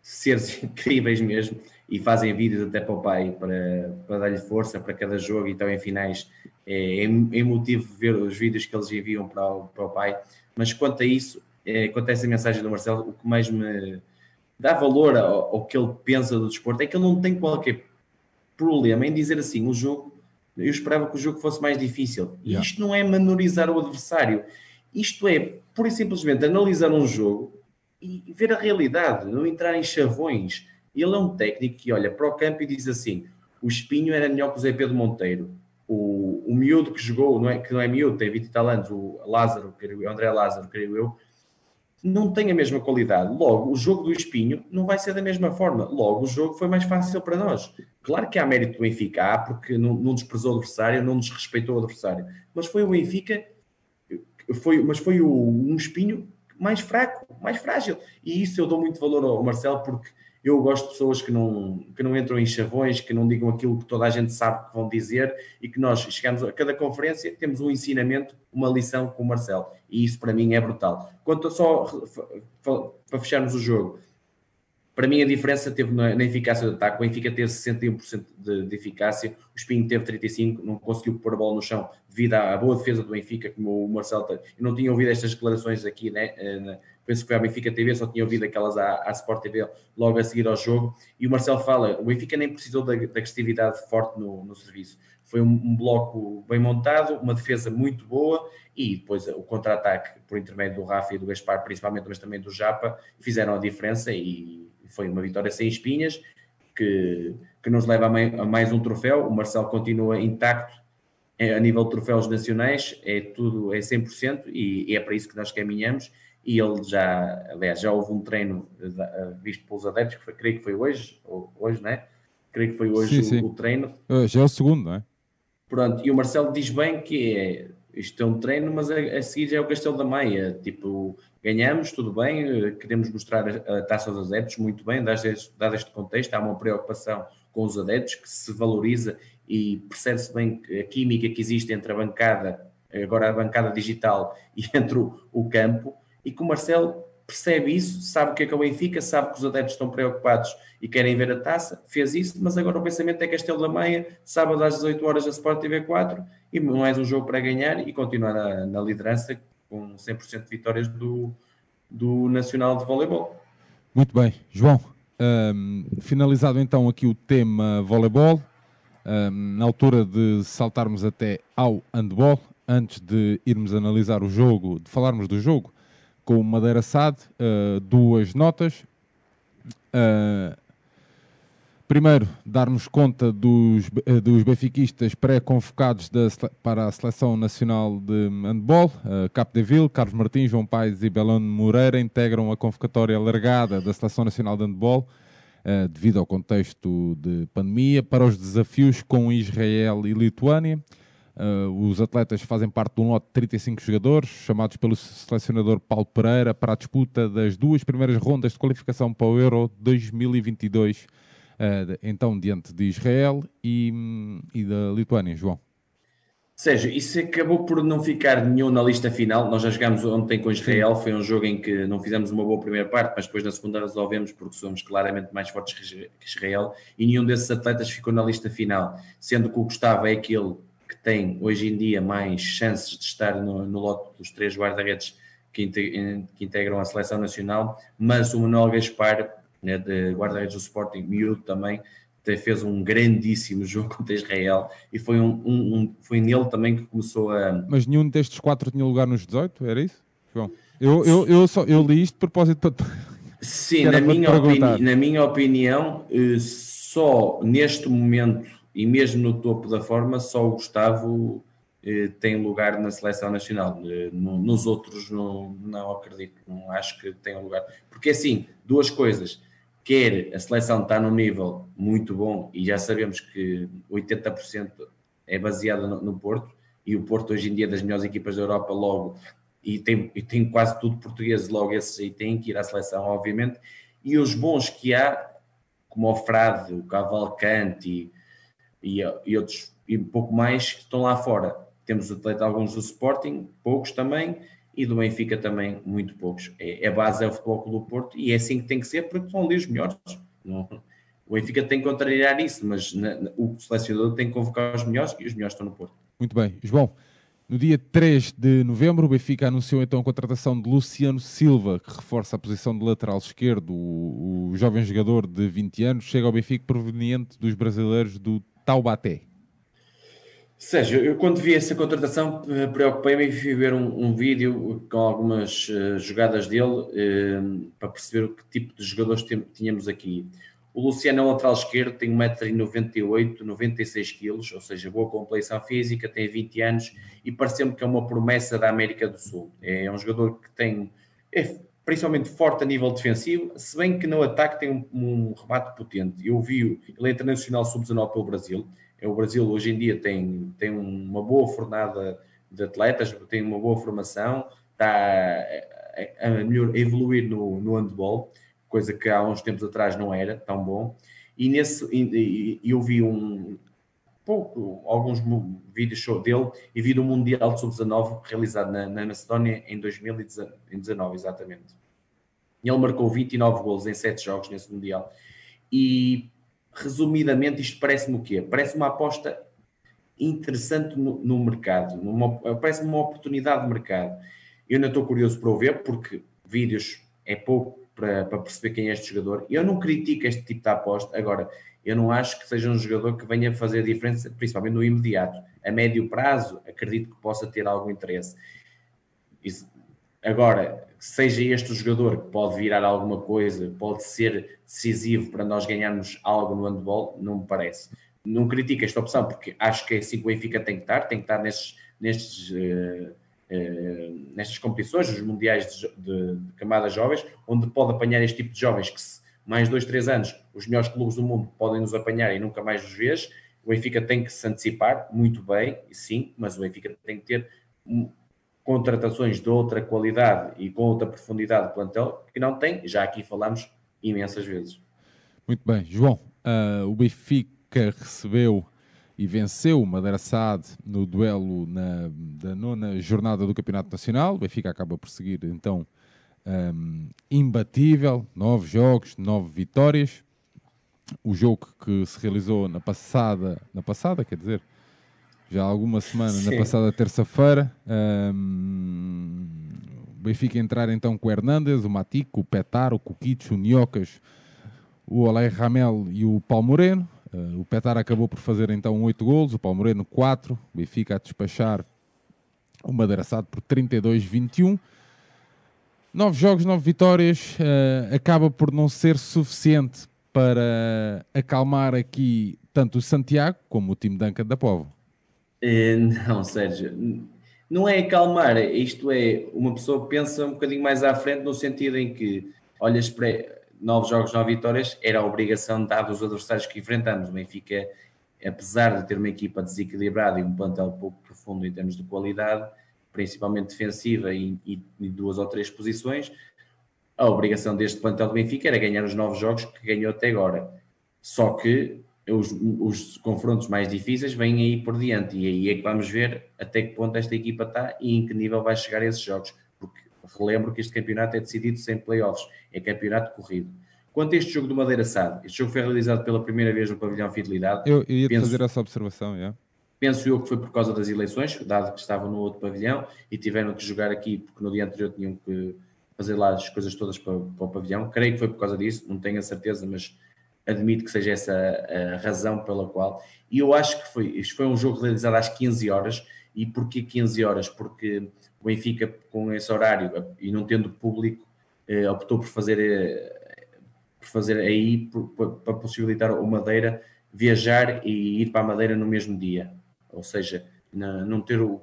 seres incríveis mesmo e fazem vídeos até para o pai para, para dar-lhe força para cada jogo. Então, em finais, é, é emotivo ver os vídeos que eles enviam para o, para o pai. Mas quanto a isso, é, quanto a essa mensagem do Marcelo, o que mais me dá valor ao, ao, que ele pensa do desporto é que ele não tem qualquer problema em dizer assim: o jogo, eu esperava que o jogo fosse mais difícil. E yeah. isto não é menorizar o adversário, isto é pura e simplesmente analisar um jogo e ver a realidade, não entrar em chavões. Ele é um técnico que olha para o campo e diz assim: o Espinho era melhor que o Zé Pedro Monteiro. O, o miúdo que jogou, não é, que não é miúdo, tem 20 talentos, o Lázaro, o André Lázaro, creio eu, não tem a mesma qualidade. Logo, o jogo do Espinho não vai ser da mesma forma. Logo, o jogo foi mais fácil para nós. Claro que há mérito do Benfica, há, porque não, não desprezou o adversário, não desrespeitou o adversário. Mas foi o Benfica, foi, mas foi o, um Espinho mais fraco, mais frágil. E isso eu dou muito valor ao Marcelo, porque eu gosto de pessoas que não, que não entram em chavões, que não digam aquilo que toda a gente sabe que vão dizer e que nós chegamos a cada conferência, temos um ensinamento, uma lição com o Marcelo. E isso para mim é brutal. Quanto só para fecharmos o jogo, para mim a diferença teve na, na eficácia do ataque. O Benfica teve 61% de, de, eficácia, o Espinho teve 35%, não conseguiu pôr a bola no chão devido à boa defesa do Benfica, como o Marcelo. Eu não tinha ouvido estas declarações aqui, né? Eh, penso que foi a Benfica TV, só tinha ouvido aquelas à, à Sport TV logo a seguir ao jogo, e o Marcelo fala, o Benfica nem precisou da, da agressividade forte no, no serviço, foi um, um, bloco bem montado, uma defesa muito boa, e depois o contra-ataque por intermédio do Rafa e do Gaspar, principalmente, mas também do Japa, fizeram a diferença, e foi uma vitória sem espinhas, que, que nos leva a mais um troféu, o Marcelo continua intacto, a nível de troféus nacionais, é tudo, é 100%, e, e é para isso que nós caminhamos, e ele já, aliás, já houve um treino eh, visto pelos adeptos, que foi, creio que foi hoje, ou hoje, né? Creio que foi hoje sim, o, o, treino. Já é o segundo, não é? Pronto, e o Marcelo diz bem que é, isto é um treino, mas a, a seguir já é o Castelo da Maia. Tipo, ganhamos, tudo bem, queremos mostrar a, taça dos adeptos, muito bem, dado este, dado este contexto, há uma preocupação com os adeptos que se valoriza e percebe-se bem a química que existe entre a bancada, agora a bancada digital, e entre o, o campo, e que o Marcelo percebe isso, sabe o que é que é o Benfica, sabe que os adeptos estão preocupados e querem ver a taça, fez isso, mas agora o pensamento é Castelo da Meia, sábado às 18 horas da Sport TV 4 e mais um jogo para ganhar e continuar na, na liderança com 100% de vitórias do, do Nacional de Voleibol. Muito bem, João. Um, finalizado então aqui o tema voleibol, um, na altura de saltarmos até ao handball, antes de irmos analisar o jogo, de falarmos do jogo, com Madeira SAD, uh, duas notas. Uh, primeiro, darmos conta dos, uh, dos benfiquistas pré-convocados para a Seleção Nacional de Handball. Uh, Capdeville, Carlos Martins, João Paes e Belone Moreira integram a convocatória alargada da Seleção Nacional de Handball devido ao contexto de pandemia para os desafios com Israel e Lituânia. Uh, os atletas fazem parte de um lote de 35 jogadores, chamados pelo selecionador Paulo Pereira para a disputa das duas primeiras rondas de qualificação para o Euro 2022, uh, então diante de Israel e, e da Lituânia. João. Sérgio, isso acabou por não ficar nenhum na lista final. Nós já jogámos ontem com Israel, foi um jogo em que não fizemos uma boa primeira parte, mas depois na segunda resolvemos porque somos claramente mais fortes que Israel e nenhum desses atletas ficou na lista final, sendo que o Gustavo é aquele que tem hoje em dia mais chances de estar no, no lote dos três guarda-redes que, que, integram a seleção nacional, mas o Manuel Gaspar, né, de guarda-redes do Sporting, miúdo também, fez um grandíssimo jogo contra Israel e foi, um, um, um, foi nele também que começou a. Mas nenhum destes quatro tinha lugar nos 18, era isso? João? Eu, eu, eu, só, eu li isto de propósito para. Sim, na minha, opini na minha opinião, eh, só neste momento e mesmo no topo da forma, só o Gustavo eh, tem lugar na seleção nacional. Eh, no, nos outros não, não acredito, não acho que tenha lugar. Porque assim, duas coisas. Quer a seleção está num nível muito bom e já sabemos que 80% é baseada no, no, Porto e o Porto hoje em dia é das melhores equipas da Europa logo e tem, e tem quase tudo português, logo esses aí têm que ir à seleção, obviamente. E os bons que há, como o Frade, o Cavalcante, e, e outros e um pouco mais que estão lá fora. Temos atleta alguns do Sporting, poucos também, e do Benfica também, muito poucos. É, a base é o Futebol Clube do Porto e é assim que tem que ser, porque são ali os melhores. Não, o Benfica tem que contrariar isso, mas na, na, o selecionador tem que convocar os melhores e os melhores estão no Porto. Muito bem. João, no dia 3 de novembro, o Benfica anunciou então a contratação de Luciano Silva, que reforça a posição de lateral esquerdo. O, o jovem jogador de 20 anos chega ao Benfica proveniente dos brasileiros do Taubaté. Sérgio, eu quando vi essa contratação eh, preocupei-me em ver um, um, vídeo com algumas uh, jogadas dele uh, para perceber que tipo de jogadores tínhamos aqui. O Luciano é lateral esquerdo, tem 1,98m, 96 kg, ou seja, boa complexão física, tem 20 anos e parece-me que é uma promessa da América do Sul. É um jogador que tem, é principalmente forte a nível defensivo, se bem que no ataque tem um, um remate potente. Eu vi, ele é internacional sub-19 pelo Brasil. É, o Brasil hoje em dia tem, tem uma boa fornada de atletas, tem uma boa formação, está a, a, melhor, a evoluir no, no handball, coisa que há uns tempos atrás não era tão bom. E nesse, eu vi um pouco, alguns vídeos dele e vi do Mundial de Sub-19 realizado na, na Macedónia em 2019, exatamente. Ele marcou 29 gols em 7 jogos nesse Mundial. E, resumidamente, isto parece-me o quê? Parece uma aposta interessante no, no mercado, parece-me uma oportunidade de mercado. Eu ainda estou curioso para o ver, porque vídeos é pouco para, para perceber quem é este jogador. Eu não critico este tipo de aposta. Agora, eu não acho que seja um jogador que venha fazer a diferença, principalmente no imediato. A médio prazo, acredito que possa ter algum interesse. Agora, seja este o jogador que pode virar alguma coisa, pode ser decisivo para nós ganharmos algo no handball, não me parece. Não critico esta opção, porque acho que é assim que o Benfica tem que estar, tem que estar nestes, nestes, uh, uh, nestas competições, os mundiais de, de, de, camadas jovens, onde pode apanhar este tipo de jovens que se, mais dois, três anos, os melhores clubes do mundo podem nos apanhar e nunca mais nos vês. O Benfica tem que se antecipar muito bem, sim, mas o Benfica tem que ter contratações de outra qualidade e com outra profundidade de plantel que não tem, já aqui falamos imensas vezes. Muito bem, João, uh, o Benfica recebeu e venceu o Madeira Sade no duelo na, da nona jornada do Campeonato Nacional. O Benfica acaba por seguir então um, imbatível, nove jogos, nove vitórias. O jogo que se realizou na passada, na passada, quer dizer, já há alguma semana, Sim. na passada terça-feira. Um, o Benfica entrar então com o Hernandes, o Matico, o Petar, o Kukic, o Niocas, o Olé Ramel e o Paulo Moreno. Uh, o Petar acabou por fazer então 8 golos, o Paulo Moreno 4, o Benfica a despachar o Madeiraçado por 32-21. Nove jogos, nove vitórias, uh, acaba por não ser suficiente para acalmar aqui tanto o Santiago como o time Duncan da Povo. Eh, não, Sérgio, não é acalmar, isto é, uma pessoa pensa um bocadinho mais à frente no sentido em que olhas para nove jogos, nove vitórias, era a obrigação dada os adversários que enfrentamos. O Benfica, apesar de ter uma equipa desequilibrada e um plantel pouco profundo em termos de qualidade, principalmente defensiva e, e, e duas ou três posições, a obrigação deste plantel do Benfica era ganhar os nove jogos que ganhou até agora. Só que os, os, confrontos mais difíceis vêm aí por diante e aí é que vamos ver até que ponto esta equipa está e em que nível vai chegar a esses jogos, porque relembro que este campeonato é decidido sem playoffs, é campeonato corrido. Quanto a este jogo do Madeira Sade, este jogo foi realizado pela primeira vez no pavilhão Fidelidade. Eu, eu ia penso, fazer essa observação, yeah. Penso eu que foi por causa das eleições, dado que estavam no outro pavilhão e tiveram que jogar aqui porque no dia anterior tinham que fazer lá as coisas todas para, para o pavilhão. Creio que foi por causa disso, não tenho a certeza, mas admito que seja essa a razão pela qual. E eu acho que foi, isto foi um jogo realizado às 15 horas. E porquê 15 horas? Porque o Benfica, com esse horário e não tendo público, eh, optou por fazer, eh, por fazer aí para possibilitar o Madeira viajar e ir para a Madeira no mesmo dia. Ou seja, não ter o,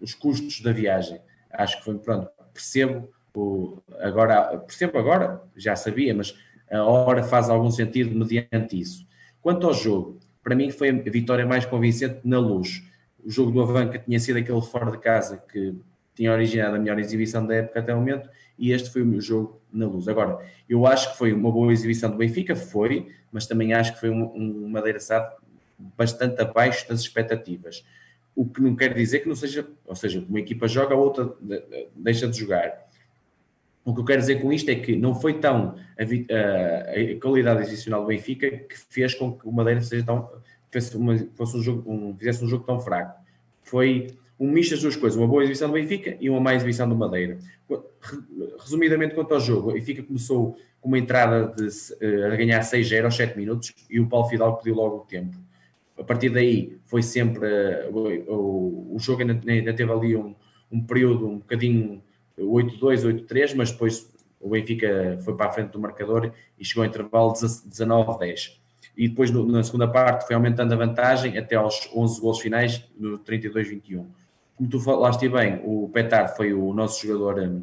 os custos da viagem. Acho que foi, pronto, percebo o, agora, percebo agora, já sabia, mas a hora faz algum sentido mediante isso. Quanto ao jogo, para mim foi a vitória mais convincente na luz. O jogo do Avanca tinha sido aquele fora de casa que tinha originado a melhor exibição da época até o momento e este foi o meu jogo na luz. Agora, eu acho que foi uma boa exibição do Benfica, foi, mas também acho que foi um, um Madeira Sade bastante abaixo das expectativas. O que não quer dizer que não seja, ou seja, uma equipa joga, a outra deixa de jogar. O que eu quero dizer com isto é que não foi tão a, a, qualidade adicional do Benfica que fez com que o Madeira seja tão, uma, fosse um jogo, um, fizesse um jogo tão fraco. Foi um misto das duas coisas, uma boa exibição do Benfica e uma má exibição do Madeira. Resumidamente quanto ao jogo, o Benfica começou com uma entrada de, uh, a ganhar 6-0 aos 7 minutos e o Paulo Fidal pediu logo o tempo. A partir daí foi sempre uh, o, o, jogo ainda, ainda teve ali um, um período um bocadinho 8-2, 8-3, mas depois o Benfica foi para a frente do marcador e chegou ao intervalo 19-10. E depois na segunda parte foi aumentando a vantagem até aos 11 gols finais, no 32-21. Como tu falaste bem, o Petar foi o nosso jogador,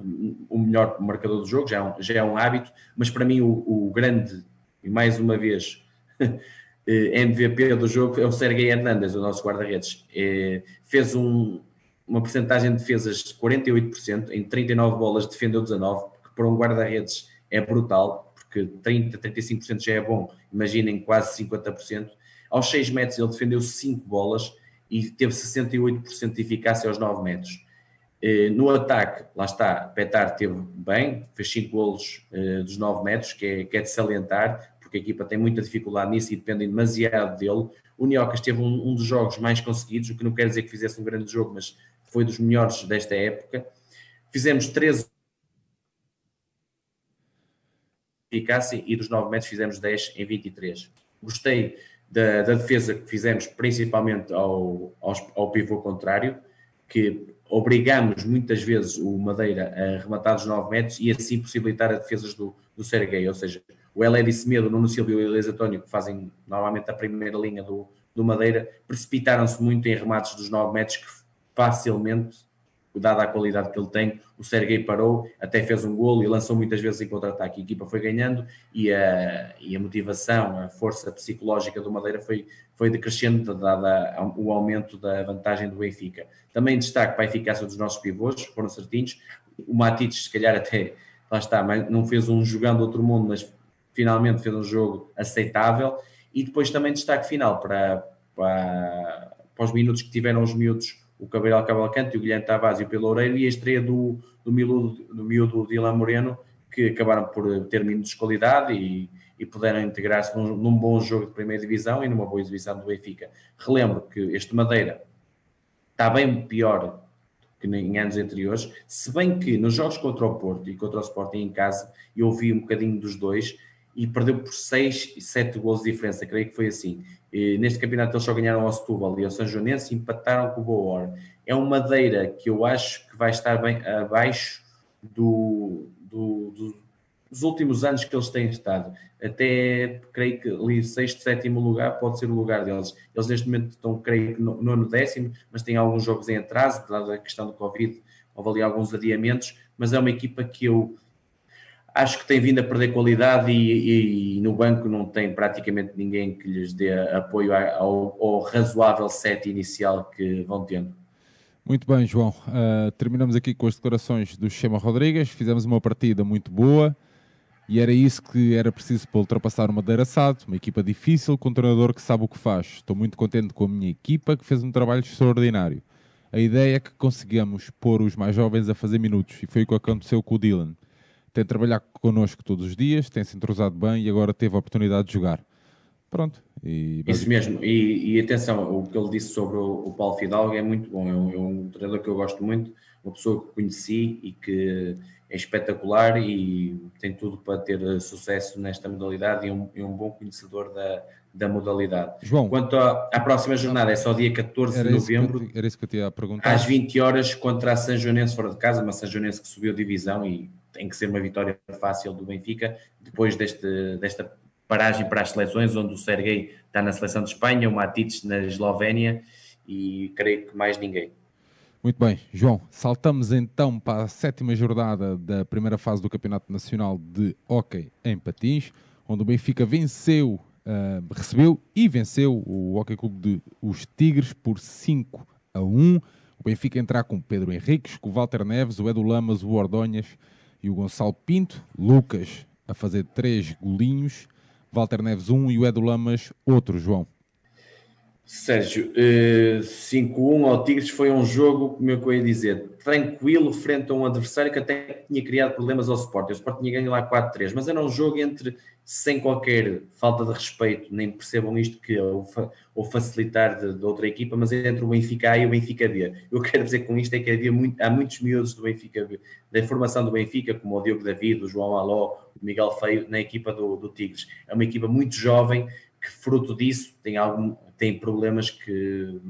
um, o melhor marcador do jogo, já é um, já é um hábito, mas para mim o, o grande, e mais uma vez, MVP do jogo é o Sergei Hernandes, o nosso guarda-redes. É, fez um, uma porcentagem de defesas de 48%, em 39 bolas defendeu 19, que para um guarda-redes é brutal, porque 30, 35% já é bom, imaginem quase 50%. Aos 6 metros ele defendeu 5 bolas e teve 68% de eficácia aos 9 metros. Eh, no ataque, lá está, Petar teve bem, fez 5 golos eh, dos 9 metros, que é, que é de salientar, porque a equipa tem muita dificuldade nisso e dependem demasiado dele. O Niocas teve um, um, dos jogos mais conseguidos, o que não quer dizer que fizesse um grande jogo, mas foi dos melhores desta época. Fizemos 13 eficácia e dos 9 metros fizemos 10 em 23. Gostei da, da defesa que fizemos, principalmente ao, ao, ao, pivô contrário, que obrigamos muitas vezes o Madeira a rematar dos 9 metros e assim possibilitar as defesas do, do Serguei, ou seja, o Elé Semedo, o Nuno Silva e o Elias António, que fazem normalmente a primeira linha do, do Madeira, precipitaram-se muito em remates dos 9 metros que facilmente dada a qualidade que ele tem, o Serguei parou, até fez um golo e lançou muitas vezes em contra-ataque. A equipa foi ganhando e a, e a motivação, a força psicológica do Madeira foi, foi decrescendo, dada o aumento da vantagem do Benfica. Também destaque para a eficácia dos nossos pivôs, foram certinhos. O Matites, se calhar, até lá está, mas não fez um jogando outro mundo, mas finalmente fez um jogo aceitável. E depois também destaque final para, para, para os minutos que tiveram os miúdos o Cabral Cavalcante, o Guilherme Tavares e o Peloureiro, e a estreia do, do, miúdo, do miúdo Dylan Moreno, que acabaram por ter minutos de qualidade e, e puderam integrar-se num, num, bom jogo de primeira divisão e numa boa exibição do Benfica. Relembro que este Madeira está bem pior que em anos anteriores, se bem que nos jogos contra o Porto e contra o Sporting em casa, eu vi um bocadinho dos dois e perdeu por 6 e 7 gols de diferença, creio que foi assim. E neste campeonato eles só ganharam ao Setúbal e ao São Joanense e empataram com o Boa É uma Madeira que eu acho que vai estar bem abaixo do, do, do, dos últimos anos que eles têm estado. Até creio que ali sexto, sétimo lugar pode ser o lugar deles. Eles neste momento estão, creio que no, nono décimo, mas têm alguns jogos em atraso, dada a questão do Covid, houve ali alguns adiamentos, mas é uma equipa que eu acho que tem vindo a perder qualidade e, e, no banco não tem praticamente ninguém que lhes dê apoio ao, ao razoável set inicial que vão tendo. Muito bem, João. Uh, terminamos aqui com as declarações do Chema Rodrigues. Fizemos uma partida muito boa e era isso que era preciso para ultrapassar o Madeira Sado, uma equipa difícil com um treinador que sabe o que faz. Estou muito contente com a minha equipa que fez um trabalho extraordinário. A ideia é que conseguimos pôr os mais jovens a fazer minutos e foi o que aconteceu com o Dylan tem trabalhado connosco todos os dias, tem se entrosado bem e agora teve a oportunidade de jogar. Pronto. E, Isso mesmo, e, e, atenção, o que ele disse sobre o, o Paulo Fidalgo é muito bom, é um, é um, treinador que eu gosto muito, uma pessoa que conheci e que é espetacular e tem tudo para ter sucesso nesta modalidade e um, um bom conhecedor da, da modalidade. João, Quanto à, à, próxima jornada, é só dia 14 de novembro, era isso que eu tinha a perguntar. às 20 horas contra a São Joanense fora de casa, uma São Joanense que subiu divisão e tem que ser uma vitória fácil do Benfica, depois deste, desta paragem para as seleções, onde o Sergei está na seleção de Espanha, o Matites na Eslovénia e creio que mais ninguém. Muito bem, João, saltamos então para a sétima jornada da primeira fase do Campeonato Nacional de Hockey em Patins, onde o Benfica venceu, uh, recebeu e venceu o Hockey Clube de os Tigres por 5 a 1. O Benfica entrar com Pedro Henriques, com o Walter Neves, o Edu Lamas, o Ordonhas e o Gonçalo Pinto, Lucas a fazer três golinhos, Walter Neves um e o Edu Lamas outro, João. Sérgio, uh, eh, 5-1 ao Tigres foi um jogo, como eu ia dizer, tranquilo frente a um adversário que até tinha criado problemas ao Sport. O Sport tinha ganho lá 4-3, mas era um jogo entre, sem qualquer falta de respeito, nem percebam isto que ou, ou facilitar de, de, outra equipa, mas entre o Benfica A e o Benfica B. Eu quero dizer com isto é que havia muito, há muitos miúdos do Benfica B, da formação do Benfica, como o Diogo David, o João Aló, o Miguel Feio, na equipa do, do Tigres. É uma equipa muito jovem, que fruto disso tem algum tem problemas que,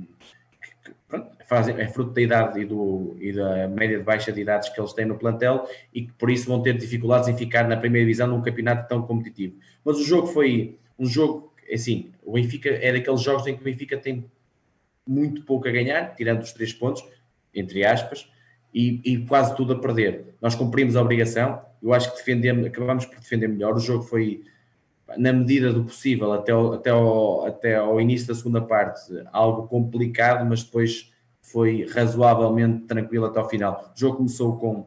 que pronto, fazem, é fruto da idade e, do, e da média de baixa de idades que eles têm no plantel e que por isso vão ter dificuldades em ficar na primeira divisão num campeonato tão competitivo. Mas o jogo foi um jogo, assim, o Benfica é daqueles jogos em que o Benfica tem muito pouco a ganhar, tirando os três pontos, entre aspas, e, e, quase tudo a perder. Nós cumprimos a obrigação, eu acho que defendemos, acabamos por defender melhor. O jogo foi na medida do possível, até ao, até, até ao início da segunda parte, algo complicado, mas depois foi razoavelmente tranquilo até ao final. O jogo começou com,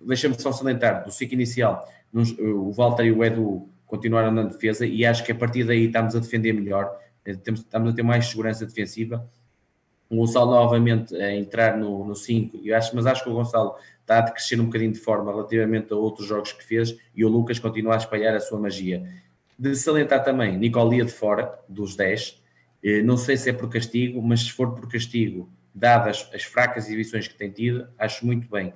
deixa-me só salientar, do ciclo inicial, o Walter e o Edu continuaram na defesa e acho que a partir daí estamos a defender melhor, eh, estamos a ter mais segurança defensiva. O Gonçalo novamente a entrar no 5, mas acho que o Gonçalo está a crescer um bocadinho de forma relativamente a outros jogos que fez e o Lucas continua a espalhar a sua magia. De salientar também Nicolia de fora, dos 10. Eh, não sei se é por castigo, mas se for por castigo, dadas as fracas exibições que tem tido, acho muito bem.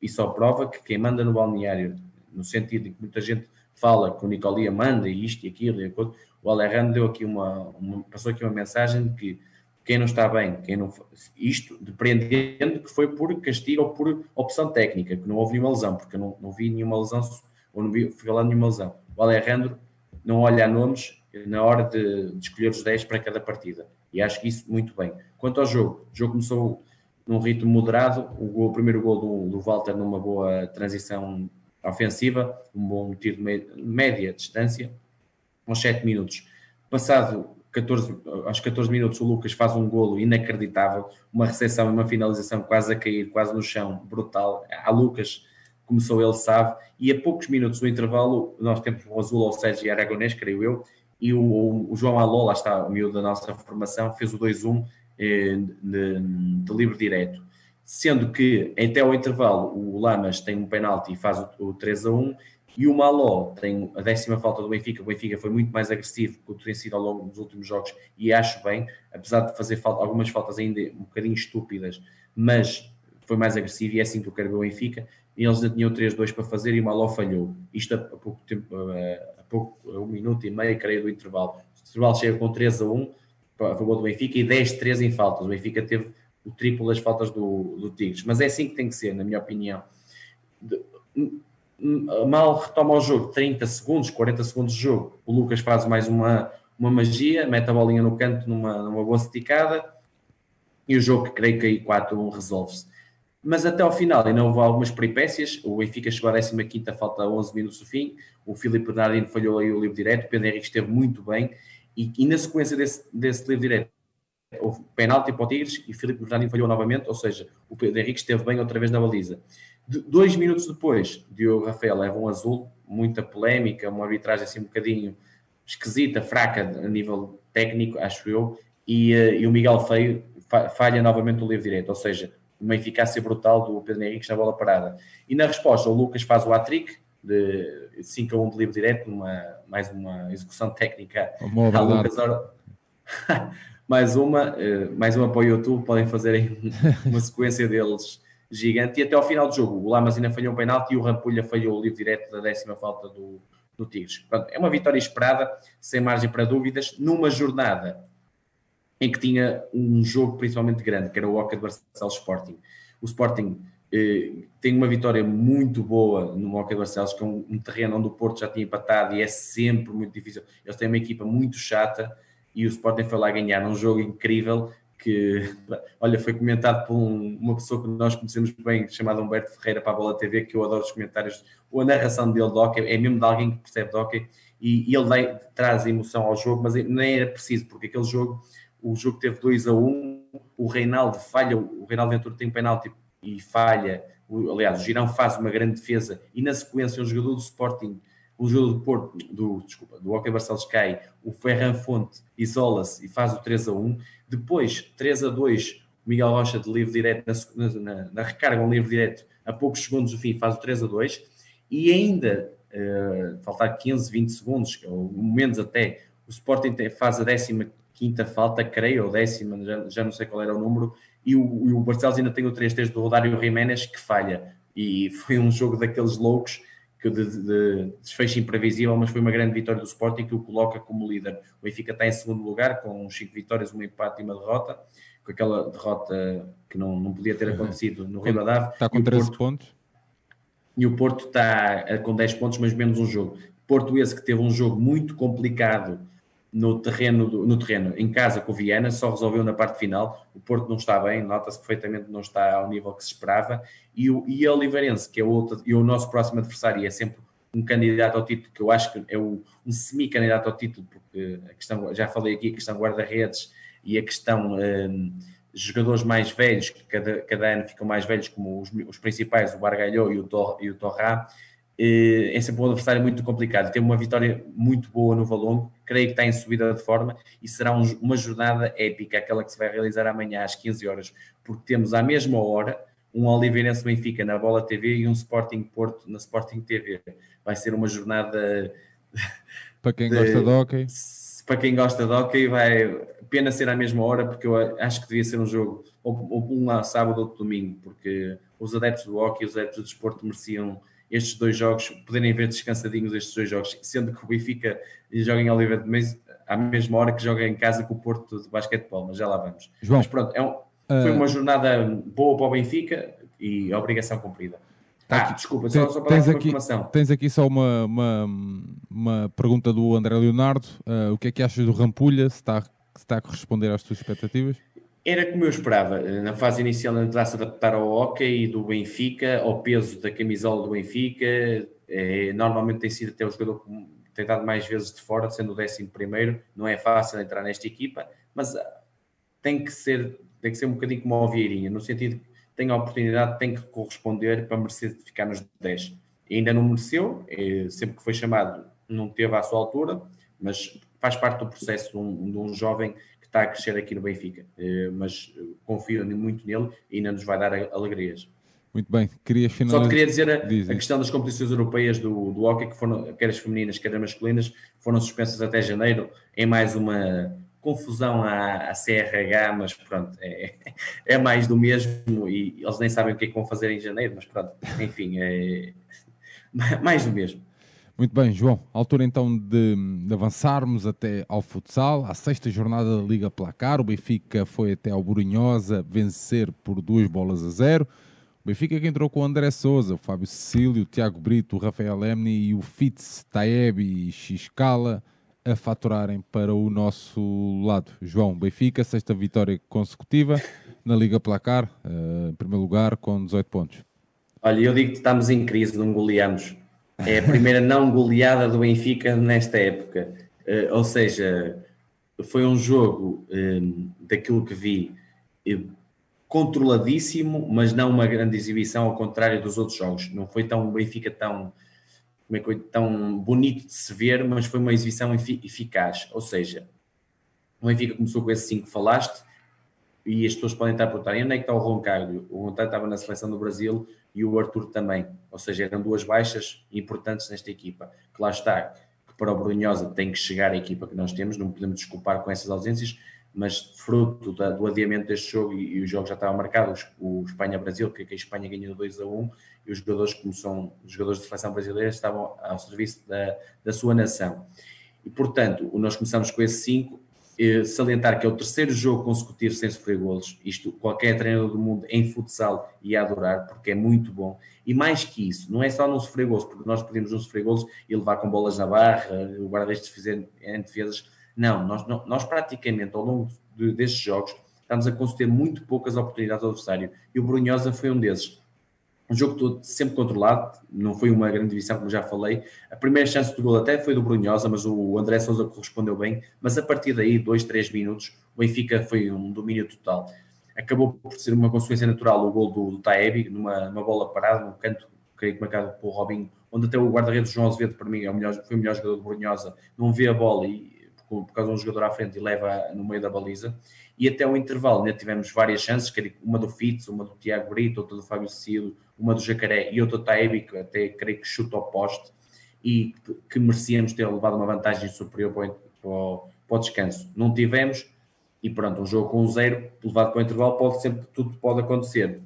E só prova que quem manda no balneário, no sentido em que muita gente fala que o Nicolia manda isto e aquilo e aquilo, o Alejandro deu aqui uma, uma, passou aqui uma mensagem de que quem não está bem, quem não isto depreendendo que foi por castigo ou por opção técnica, que não houve nenhuma lesão, porque eu não, não vi nenhuma lesão ou não vi falar nenhuma lesão. O Alejandro não olha a nomes na hora de, de, escolher os 10 para cada partida. E acho que isso muito bem. Quanto ao jogo, o jogo começou num ritmo moderado. O, gol, o primeiro gol do, do Walter numa boa transição ofensiva, um bom tiro de média distância, aos 7 minutos. Passado 14, aos 14 minutos, o Lucas faz um golo inacreditável, uma recepção e uma finalização quase a cair, quase no chão, brutal. A Lucas começou, ele sabe, e a poucos minutos do intervalo, nós temos o azul ao Sérgio Aragonês, creio eu, e o, o João Alô, lá está o miúdo da nossa formação, fez o 2-1 eh, de, de livre direto. Sendo que até ao intervalo o Lamas tem um penalti e faz o, o 3 a 1 e o Maló tem a décima falta do Benfica. O Benfica foi muito mais agressivo do que tem sido ao longo dos últimos jogos e acho bem, apesar de fazer falta, algumas faltas ainda um bocadinho estúpidas, mas foi mais agressivo e é assim que eu quero ver o Benfica. E eles já tinham 3-2 para fazer e o Maló falhou. Isto a, pouco tempo, a, pouco, um minuto e meio, creio, do intervalo. O intervalo chega com 3 a 1 a favor do Benfica e 10-3 em faltas. O Benfica teve o triplo das faltas do, do Tigres. Mas é assim que tem que ser, na minha opinião. De, mal retoma o jogo, 30 segundos, 40 segundos de jogo, o Lucas faz mais uma, uma magia, mete a bolinha no canto numa, numa boa esticada e o jogo, creio que aí 4-1 resolve-se. Mas até ao final ainda houve algumas peripécias, o Benfica chegou à 15 falta 11 minutos do fim, o Filipe Bernardino falhou aí o livro direto, o Pedro Henrique esteve muito bem. E, e na sequência desse, desse livro direto houve penalti para o Tigres e o Filipe Bernardino falhou novamente, ou seja, o Pedro Henrique esteve bem outra vez na baliza. De, dois minutos depois, Diogo Rafael leva um azul, muita polémica, uma arbitragem assim um bocadinho esquisita, fraca a nível técnico, acho eu, e, uh, e o Miguel Feio falha novamente o livro direito, ou seja, uma eficácia brutal do Pedro Henrique na bola parada. E na resposta, o Lucas faz o hat-trick, de 5 a 1 de livre direto, uma, mais uma execução técnica a Lucas mais uma, uh, mais uma para o YouTube, podem fazer uma sequência deles gigante, e até ao final do jogo o Lamas ainda falhou um penalti e o Rampulha falhou o livro direto da décima falta do, do Tigres. Portanto, é uma vitória esperada, sem margem para dúvidas, numa jornada em que tinha um jogo principalmente grande, que era o Oca de Barcelos Sporting. O Sporting eh, tem uma vitória muito boa no Oca de Barcelos, que é um, um, terreno onde o Porto já tinha empatado e é sempre muito difícil. Eles têm uma equipa muito chata, e o Sporting foi lá ganhar num jogo incrível que, olha, foi comentado por um, uma pessoa que nós conhecemos bem, chamada Humberto Ferreira para a Bola TV, que eu adoro os comentários, ou a narração dele do hockey, é mesmo de alguém que percebe de hockey, e, e ele dá, traz emoção ao jogo, mas nem era preciso, porque aquele jogo, o jogo teve 2 a 1, um, o Reinaldo falha, o Reinaldo Ventura tem um penalti e falha, o, aliás, o Girão faz uma grande defesa, e na sequência o jogador do Sporting o jogo do Porto, do, desculpa, do Hockey Barcelos cai, o Ferran Fonte isola-se e faz o 3 a 1. Depois, 3 a 2, o Miguel Rocha de livre direto, na, na, na, recarga um livre direto, a poucos segundos do fim, faz o 3 a 2. E ainda, uh, faltar 15, 20 segundos, ou menos até, o Sporting faz a 15 falta, creio, ou décima, já, já, não sei qual era o número, e o, e o Barcelos ainda tem o 3-3 do Rodário Jiménez que falha. E foi um jogo daqueles loucos que de, de, desfecho imprevisível, mas foi uma grande vitória do Sporting que o coloca como líder. O Benfica está em segundo lugar com 5 vitórias, um empate e uma derrota, com aquela derrota que não, não podia ter acontecido no Ribadav. Está com 13 Porto, pontos. E o Porto está eh, com 10 pontos, mas menos um jogo. Porto esse que teve um jogo muito complicado no terreno, do, no terreno, em casa com o Viana, só resolveu na parte final. O Porto não está bem, nota-se perfeitamente não está ao nível que se esperava. E o e a Oliveirense, que é o, outro, e o nosso próximo adversário, é sempre um candidato ao título, que eu acho que é o, um semi-candidato ao título, porque a questão, já falei aqui, a questão guarda-redes e a questão um, jogadores mais velhos, que cada, cada ano ficam mais velhos, como os, os principais, o Bargalhou e o, Tor, e o Torrá, é sempre um adversário muito complicado. Teve uma vitória muito boa no Valongo, creio que está em subida de forma e será um, uma jornada épica, aquela que se vai realizar amanhã às 15 horas, porque temos à mesma hora um Oliveirense Benfica na Bola TV e um Sporting Porto na Sporting TV. Vai ser uma jornada para quem de, gosta de hockey. Para quem gosta de hockey, vai pena ser à mesma hora, porque eu acho que devia ser um jogo ou, um lá sábado ou domingo, porque os adeptos do hockey e os adeptos do desporto mereciam estes dois jogos, poderem ver descansadinhos estes dois jogos, sendo que o Benfica joga em Oliveira de Mês à mesma hora que joga em casa com o Porto de basquetebol, mas já lá vamos. João, mas pronto, é um, foi uma jornada boa para o Benfica e obrigação cumprida. Tá ah, aqui, desculpa, só, só para tens dar aqui, informação. Tens aqui só uma, uma, uma pergunta do André Leonardo. Uh, o que é que achas do Rampulha? Se está, se está a corresponder às tuas expectativas? Era como eu esperava. Na fase inicial, tentar se adaptar ao hockey do Benfica, ao peso da camisola do Benfica. É, normalmente tem sido até o jogador que tem dado mais vezes de fora, sendo o décimo primeiro. Não é fácil entrar nesta equipa, mas ah, tem que ser, tem que ser um bocadinho como a Vieirinha, no sentido que tem a oportunidade, tem que corresponder para merecer ficar nos 10. ainda não mereceu, é, sempre que foi chamado, não teve à sua altura, mas faz parte do processo de um, de um jovem está a crescer aqui no Benfica, eh, mas eh, confio muito nele e ainda nos vai dar alegrias. Muito bem, queria finalizar. Só te queria dizer a, a, questão das competições europeias do, do hockey, que foram, quer as femininas, quer as masculinas, foram suspensas até janeiro, em mais uma confusão à, à CRH, mas pronto, é, é mais do mesmo e eles nem sabem o que é que vão fazer em janeiro, mas pronto, enfim, é mais do mesmo. Muito bem, João. Altura então de, de, avançarmos até ao futsal, à sexta jornada da Liga Placar. O Benfica foi até ao Burinhosa vencer por duas bolas a zero. O Benfica que entrou com o André Souza, o Fábio Cecílio, o Tiago Brito, o Rafael Lemni e o Fitz, Taeb e Xcala a faturarem para o nosso lado. João, Benfica, sexta vitória consecutiva na Liga Placar, uh, em primeiro lugar com 18 pontos. Olha, eu digo que estamos em crise, não goleamos é a primeira não goleada do Benfica nesta época. Uh, ou seja, foi um jogo uh, daquilo que vi uh, controladíssimo, mas não uma grande exibição, ao contrário dos outros jogos. Não foi tão Benfica tão, é que, tão bonito de se ver, mas foi uma exibição eficaz. Ou seja, o Benfica começou com esse 5 que falaste, e as pessoas podem estar a perguntar, onde é que está o Roncaglio? O Roncaglio estava na seleção do Brasil e o Arthur também, ou seja, eram duas baixas importantes nesta equipa, que lá está, que para o Brunhosa tem que chegar a equipa que nós temos, não podemos desculpar com essas ausências, mas fruto da, do adiamento deste jogo e, e, o jogo já estava marcado, o Espanha-Brasil, que, que, a Espanha ganhou 2 a 1, e os jogadores, como são os jogadores de seleção brasileira, estavam ao serviço da, da sua nação. E, portanto, nós começamos com esse 5, salientar que é o terceiro jogo consecutivo sem sofrer golos. Isto qualquer treinador do mundo em futsal ia adorar, porque é muito bom. E mais que isso, não é só não sofrer golos, porque nós podemos não sofrer golos e levar com bolas na barra, o guarda-redes fizer em defesas. Não, nós, nós praticamente ao longo de, destes jogos estamos a conceder muito poucas oportunidades ao adversário. E o Brunhosa foi um desses um jogo todo sempre controlado, não foi uma grande divisão, como já falei. A primeira chance do gol até foi do Brunhosa, mas o André Souza correspondeu bem. Mas a partir daí, dois, três minutos, o Benfica foi um domínio total. Acabou por ser uma consequência natural o gol do, do Taebi, numa, numa bola parada, num canto, creio que marcado pelo Robinho, onde até o guarda-redes João Azevedo, para mim, é o melhor, foi o melhor jogador do Brunhosa, não vê a bola e, por, por causa de um jogador à frente e leva no meio da baliza e até o intervalo ainda tivemos várias chances, uma do Fitz, uma do Tiago Brito, outra do Fábio Cecílio, uma do Jacaré e outra do Taebi, que até creio que chuta ao poste, e que merecíamos ter levado uma vantagem superior para o, para o descanso. Não tivemos, e pronto, um jogo com zero, levado para o intervalo, pode sempre, tudo pode acontecer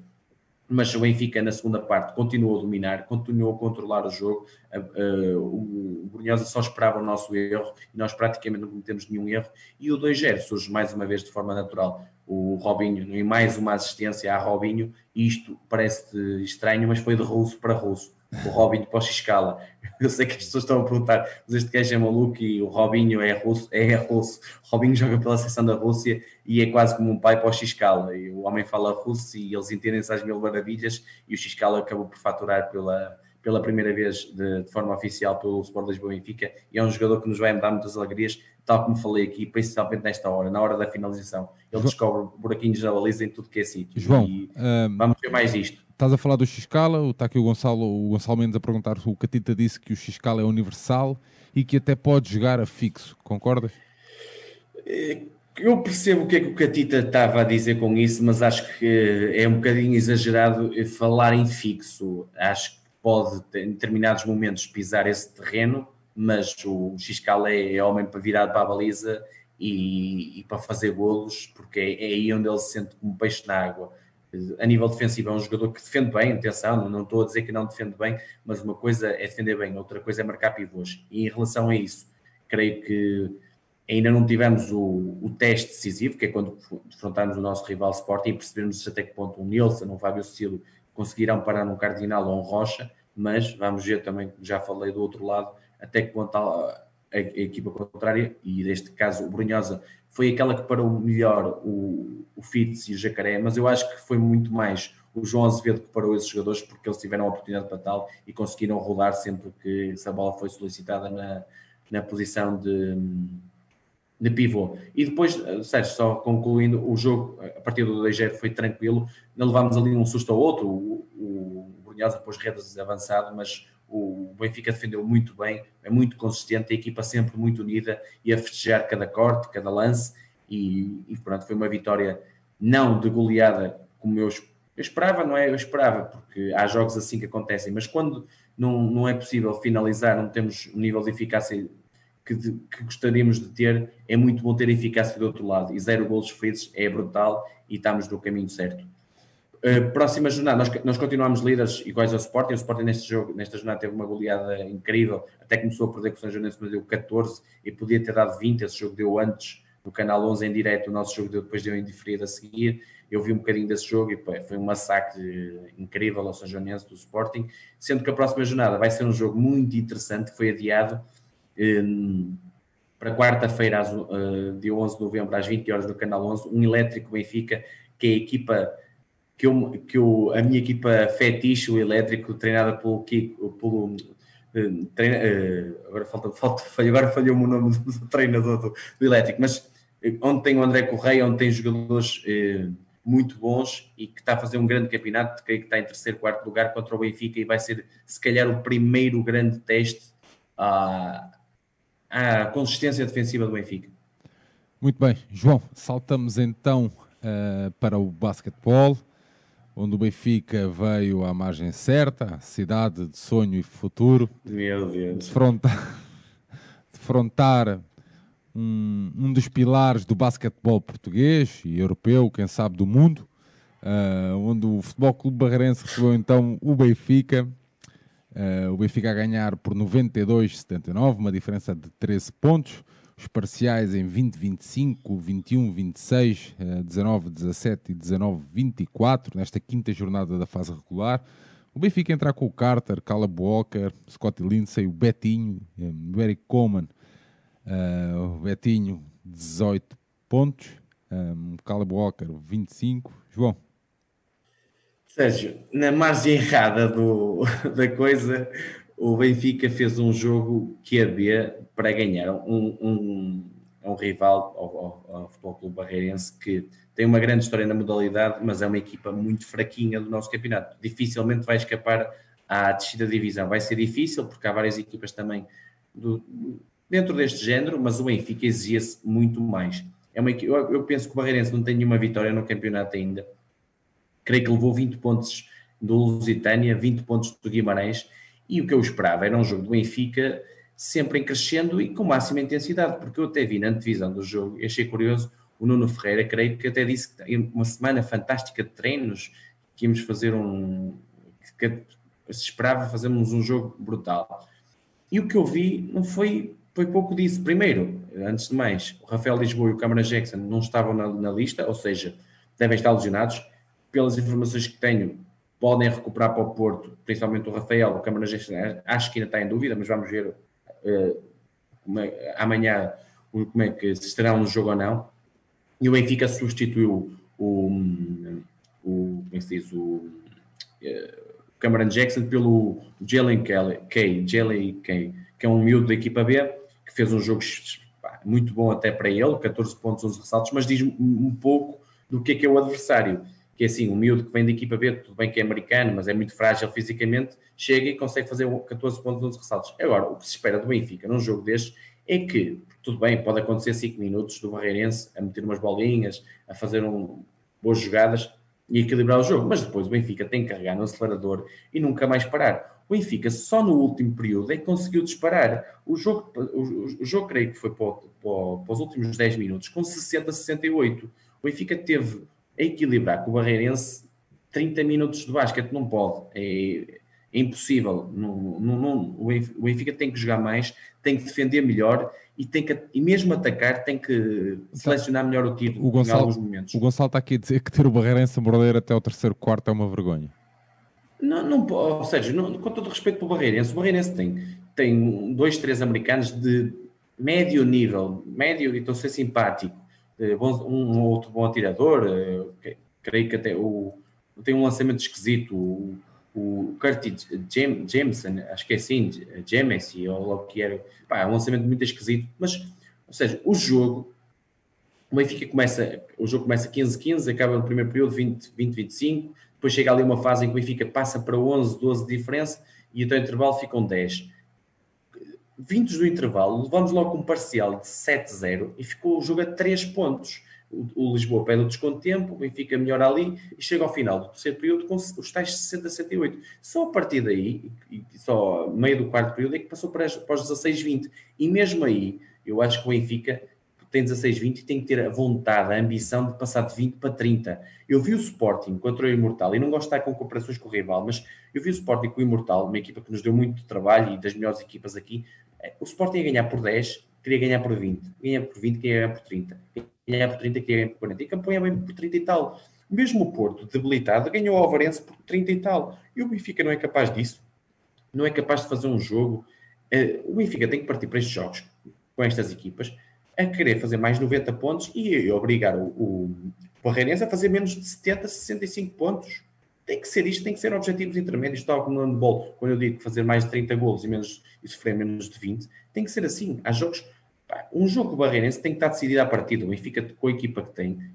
mas o Benfica na segunda parte continuou a dominar, continuou a controlar o jogo, o Brunhosa só esperava o nosso erro e nós praticamente não cometemos nenhum erro. E o 2-0 surge mais uma vez de forma natural, o Robinho e mais uma assistência a Robinho, isto parece estranho, mas foi de russo para russo, o Robinho para o Xiscala. Eu sei que as pessoas estão a perguntar, mas este gajo é maluco e o Robinho é russo. É russo. O Robinho joga pela seção da Rússia e é quase como um pai para o Xiscala. E o homem fala russo e eles entendem-se às mil maravilhas e o Xiscala acabou por faturar pela, pela primeira vez de, de, forma oficial pelo Sport Lisboa Benfica e é um jogador que nos vai dar muitas alegrias, tal como falei aqui, principalmente nesta hora, na hora da finalização. Ele descobre buraquinhos na baliza em tudo que é sítio. João, e, um, vamos ver mais isto. Estás a falar do Xcala, está aqui o Gonçalo, o Gonçalo Mendes a perguntar se o Catita disse que o Xcala é universal e que até pode jogar a fixo, concordas? Eh, eu percebo o que é que o Catita estava a dizer com isso, mas acho que é um bocadinho exagerado falar em fixo. Acho que pode, em determinados momentos, pisar esse terreno, mas o Xcala é, é homem para virar para a baliza e, e para fazer golos, porque é, é aí onde ele se sente como peixe na água a nível defensivo é um jogador que defende bem, atenção, não estou a dizer que não defende bem, mas uma coisa é defender bem, outra coisa é marcar pivôs. E em relação a isso, creio que ainda não tivemos o, o teste decisivo, que é quando defrontarmos o nosso rival Sporting e percebermos até que ponto um Nilson, um Fábio Cecílio conseguirão parar um Cardinal ou um Rocha, mas vamos ver também, já falei do outro lado, até que ponto a, a, equipa contrária, e neste caso o Brunhosa foi aquela que parou melhor o, o Fitz e o Jacaré, mas eu acho que foi muito mais o João Azevedo que parou esses jogadores porque eles tiveram a oportunidade para tal e conseguiram rodar sempre que essa bola foi solicitada na, na posição de, de pivô. E depois, Sérgio, só concluindo, o jogo a partir do 2 foi tranquilo, não levámos ali um susto ao outro, o, o Brunhosa depois redes avançado, mas o Benfica defendeu muito bem, é muito consistente, a equipa sempre muito unida e a festejar cada corte, cada lance, e, e pronto, foi uma vitória não de goleada como eu, eu esperava, não é? Eu esperava, porque há jogos assim que acontecem, mas quando não, não é possível finalizar, não temos o nível de eficácia que, de, que, gostaríamos de ter, é muito bom ter eficácia do outro lado, e zero golos feridos é brutal e estamos no caminho certo. Uh, próxima jornada, nós, nós continuamos líderes iguais ao Sporting. O Sporting neste jogo, nesta jornada teve uma goleada incrível, até começou a perder com o São Joanense, mas deu 14 e podia ter dado 20. Esse jogo deu antes no canal 11 em direto, o nosso jogo deu, depois deu em diferido a seguir. Eu vi um bocadinho desse jogo e pô, foi um massacre incrível ao São do Sporting. Sendo que a próxima jornada vai ser um jogo muito interessante, que foi adiado um, para quarta-feira, uh, dia 11 de novembro, às 20 horas no canal 11. Um elétrico Benfica, que é a equipa que, eu, que eu, a minha equipa fetiche, o elétrico, treinada pelo Kiko, pelo, uh, treina, uh, agora falta, falta agora falhou-me o nome do, do treinador do, do, elétrico, mas uh, onde tem o André Correia, onde tem jogadores muito bons e que está a fazer um grande campeonato, que está em terceiro, quarto lugar contra o Benfica e vai ser se calhar o primeiro grande teste à, à consistência defensiva do Benfica. Muito bem, João, saltamos então para o basquetebol onde o Benfica veio à margem certa, cidade de sonho e futuro. Meu Deus. Defrontar, defrontar um, um dos pilares do basquetebol português e europeu, quem sabe do mundo, uh, onde o Futebol Clube Barreirense recebeu então o Benfica. Uh, o Benfica a ganhar por 92-79, uma diferença de 13 pontos os parciais em 20, 25, 21, 26, 19, 17 e 19, 24, nesta quinta jornada da fase regular. O Benfica entrar com o Carter, Caleb Walker, Scotty Lindsay, o Betinho, eh, o Eric Coleman, uh, o Betinho, 18 pontos, um, Caleb Walker, 25. João. Sérgio, na margem errada do, da coisa, o Benfica fez um jogo que havia para ganhar um, um, um rival ao, ao, ao, Futebol Clube Barreirense que tem uma grande história na modalidade, mas é uma equipa muito fraquinha do nosso campeonato. Dificilmente vai escapar à descida da divisão. Vai ser difícil, porque há várias equipas também do, dentro deste género, mas o Benfica exigia-se muito mais. É uma, eu, eu penso que o Barreirense não tem nenhuma vitória no campeonato ainda. Creio que levou 20 pontos do Lusitânia, 20 pontos do Guimarães e o que eu esperava era um jogo do Benfica sempre em crescendo e com máxima intensidade, porque eu até vi na antevisão do jogo achei curioso o Nuno Ferreira, creio que até disse que uma semana fantástica de treinos, que íamos fazer um. que se esperava fazermos um jogo brutal. E o que eu vi não foi, foi pouco disso. Primeiro, antes de mais, o Rafael Lisboa e o Câmara Jackson não estavam na, na lista, ou seja, devem estar lesionados. Pelas informações que tenho, podem recuperar para o Porto, principalmente o Rafael, o Câmara acho que ainda está em dúvida, mas vamos ver uh, amanhã como é que se estará no jogo ou não. E o Benfica substituiu o, o como é se diz, o uh, Cameron Jackson pelo Jalen Kay, Jalen Kay, que é um miúdo da equipa B, que fez um jogo muito bom até para ele, 14 pontos, 11 ressaltos, mas diz um pouco do que é que é o adversário que é assim, um miúdo que vem da equipa B, tudo bem que é americano, mas é muito frágil fisicamente, chega e consegue fazer 14 pontos, 11 ressaltos. Agora, o que se espera do Benfica num jogo destes é que, tudo bem, pode acontecer 5 minutos do Barreirense a meter umas bolinhas, a fazer um, boas jogadas e equilibrar o jogo, mas depois o Benfica tem que carregar no acelerador e nunca mais parar. O Benfica só no último período é que conseguiu disparar. O jogo, o, o jogo creio que foi para, para, para os últimos 10 minutos com 60 60-68. O Benfica teve equilibrar com o Barreirense 30 minutos de basquete não pode, é, é impossível. Não, não, não, o Benfica tem que jogar mais, tem que defender melhor e, tem que, e mesmo atacar tem que selecionar melhor o tiro o Gonçalo, em alguns momentos. O Gonçalo está aqui a dizer que ter o Barreirense a morder até o terceiro quarto é uma vergonha. Não, não, ou seja, não, com todo respeito para o Barreirense, o Barreirense tem, tem dois, três americanos de médio nível, médio, e estou a ser simpático, um outro bom atirador, eh, creio que até o, tem um lançamento esquisito, o, o Curtis Jameson, acho que é assim, James, ou o que era, pá, é um lançamento muito esquisito, mas, ou seja, o jogo, o Benfica começa, o jogo começa 15-15, acaba no primeiro período 20-25, depois chega ali uma fase em que o Benfica passa para 11, 12 de diferença, e até o intervalo ficam 10 vindos do intervalo, levamos logo um parcial de 7-0 e ficou o jogo a 3 pontos. O, o Lisboa pede o desconto de tempo, o Benfica melhor ali e chega ao final do terceiro período com os tais 60-78. Só a partir daí, e só meio do quarto período, é que passou para, para os 16-20. E mesmo aí, eu acho que o Benfica tem 16-20 e tem que ter a vontade, a ambição de passar de 20 para 30. Eu vi o Sporting contra o Imortal, e não gosto de estar com comparações com o rival, mas eu vi o Sporting com o Imortal, uma equipa que nos deu muito trabalho e das melhores equipas aqui. O Sporting ia ganhar por 10, queria ganhar por 20, ganhar por 20, queria ganhar por 30, ganhar por 30, queria ganhar por 40, e campanha bem por 30 e tal. Mesmo o Porto, debilitado, ganhou o Alvarense por 30 e tal. E o Benfica não é capaz disso. Não é capaz de fazer um jogo. Eh, o Benfica tem que partir para estes jogos com estas equipas a querer fazer mais 90 pontos e obrigar o Barreirense a fazer menos de 70, 65 pontos. Tem que ser isto, tem que ser objetivos intermédios, tal como no handball, quando eu digo fazer mais de 30 golos e, menos, e sofrer menos de 20, tem que ser assim. Há jogos, pá, um jogo barreirense tem que estar decidido à partida, o Benfica com a equipa que tem,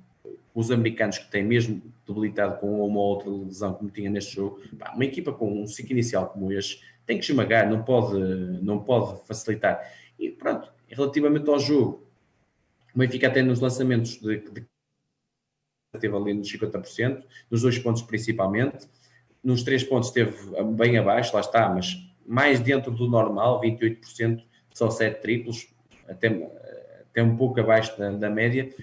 os americanos que têm, mesmo debilitado com uma ou outra lesão como tinha neste jogo, pá, uma equipa com um ciclo inicial como este, tem que esmagar, não pode, não pode facilitar. E pronto, relativamente ao jogo, o Benfica até nos lançamentos de, de teve ali nos 50%, nos dois pontos principalmente, nos três pontos esteve bem abaixo, lá está, mas mais dentro do normal, 28%, só 7 triplos, até, até um pouco abaixo da, da média.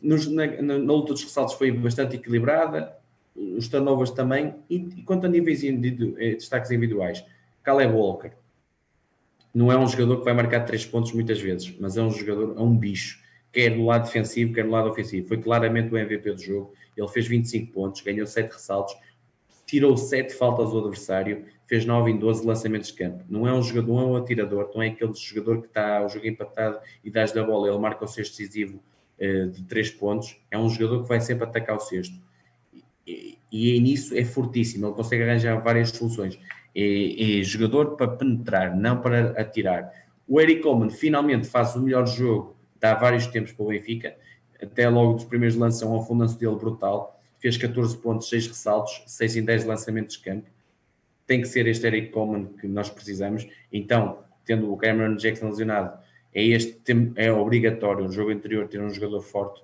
Nos, na, na, na, luta dos ressaltos foi bastante equilibrada, os turnovers também, e, e quanto a níveis individu, destaques individuais, Caleb Walker. Não é um jogador que vai marcar 3 pontos muitas vezes, mas é um jogador, é um bicho quer no lado defensivo, quer no lado ofensivo. Foi claramente o MVP do jogo. Ele fez 25 pontos, ganhou 7 ressaltos, tirou 7 faltas ao adversário, fez 9 em 12 lançamentos de campo. Não é um jogador, não é um atirador, não é aquele jogador que está o jogo empatado e dás da bola, ele marca o sexto decisivo uh, de 3 pontos. É um jogador que vai sempre atacar o sexto. E, e, e nisso é fortíssimo, ele consegue arranjar várias soluções. É, é jogador para penetrar, não para atirar. O Eric Coleman finalmente faz o melhor jogo dá vários tempos para o Benfica, até logo dos primeiros lances, um afundance dele brutal, fez 14 pontos, 6 ressaltos, 6 em 10 lançamentos de campo. Tem que ser este Eric Coleman que nós precisamos. Então, tendo o Cameron Jackson lesionado, é, este, é obrigatório no jogo anterior ter um jogador forte,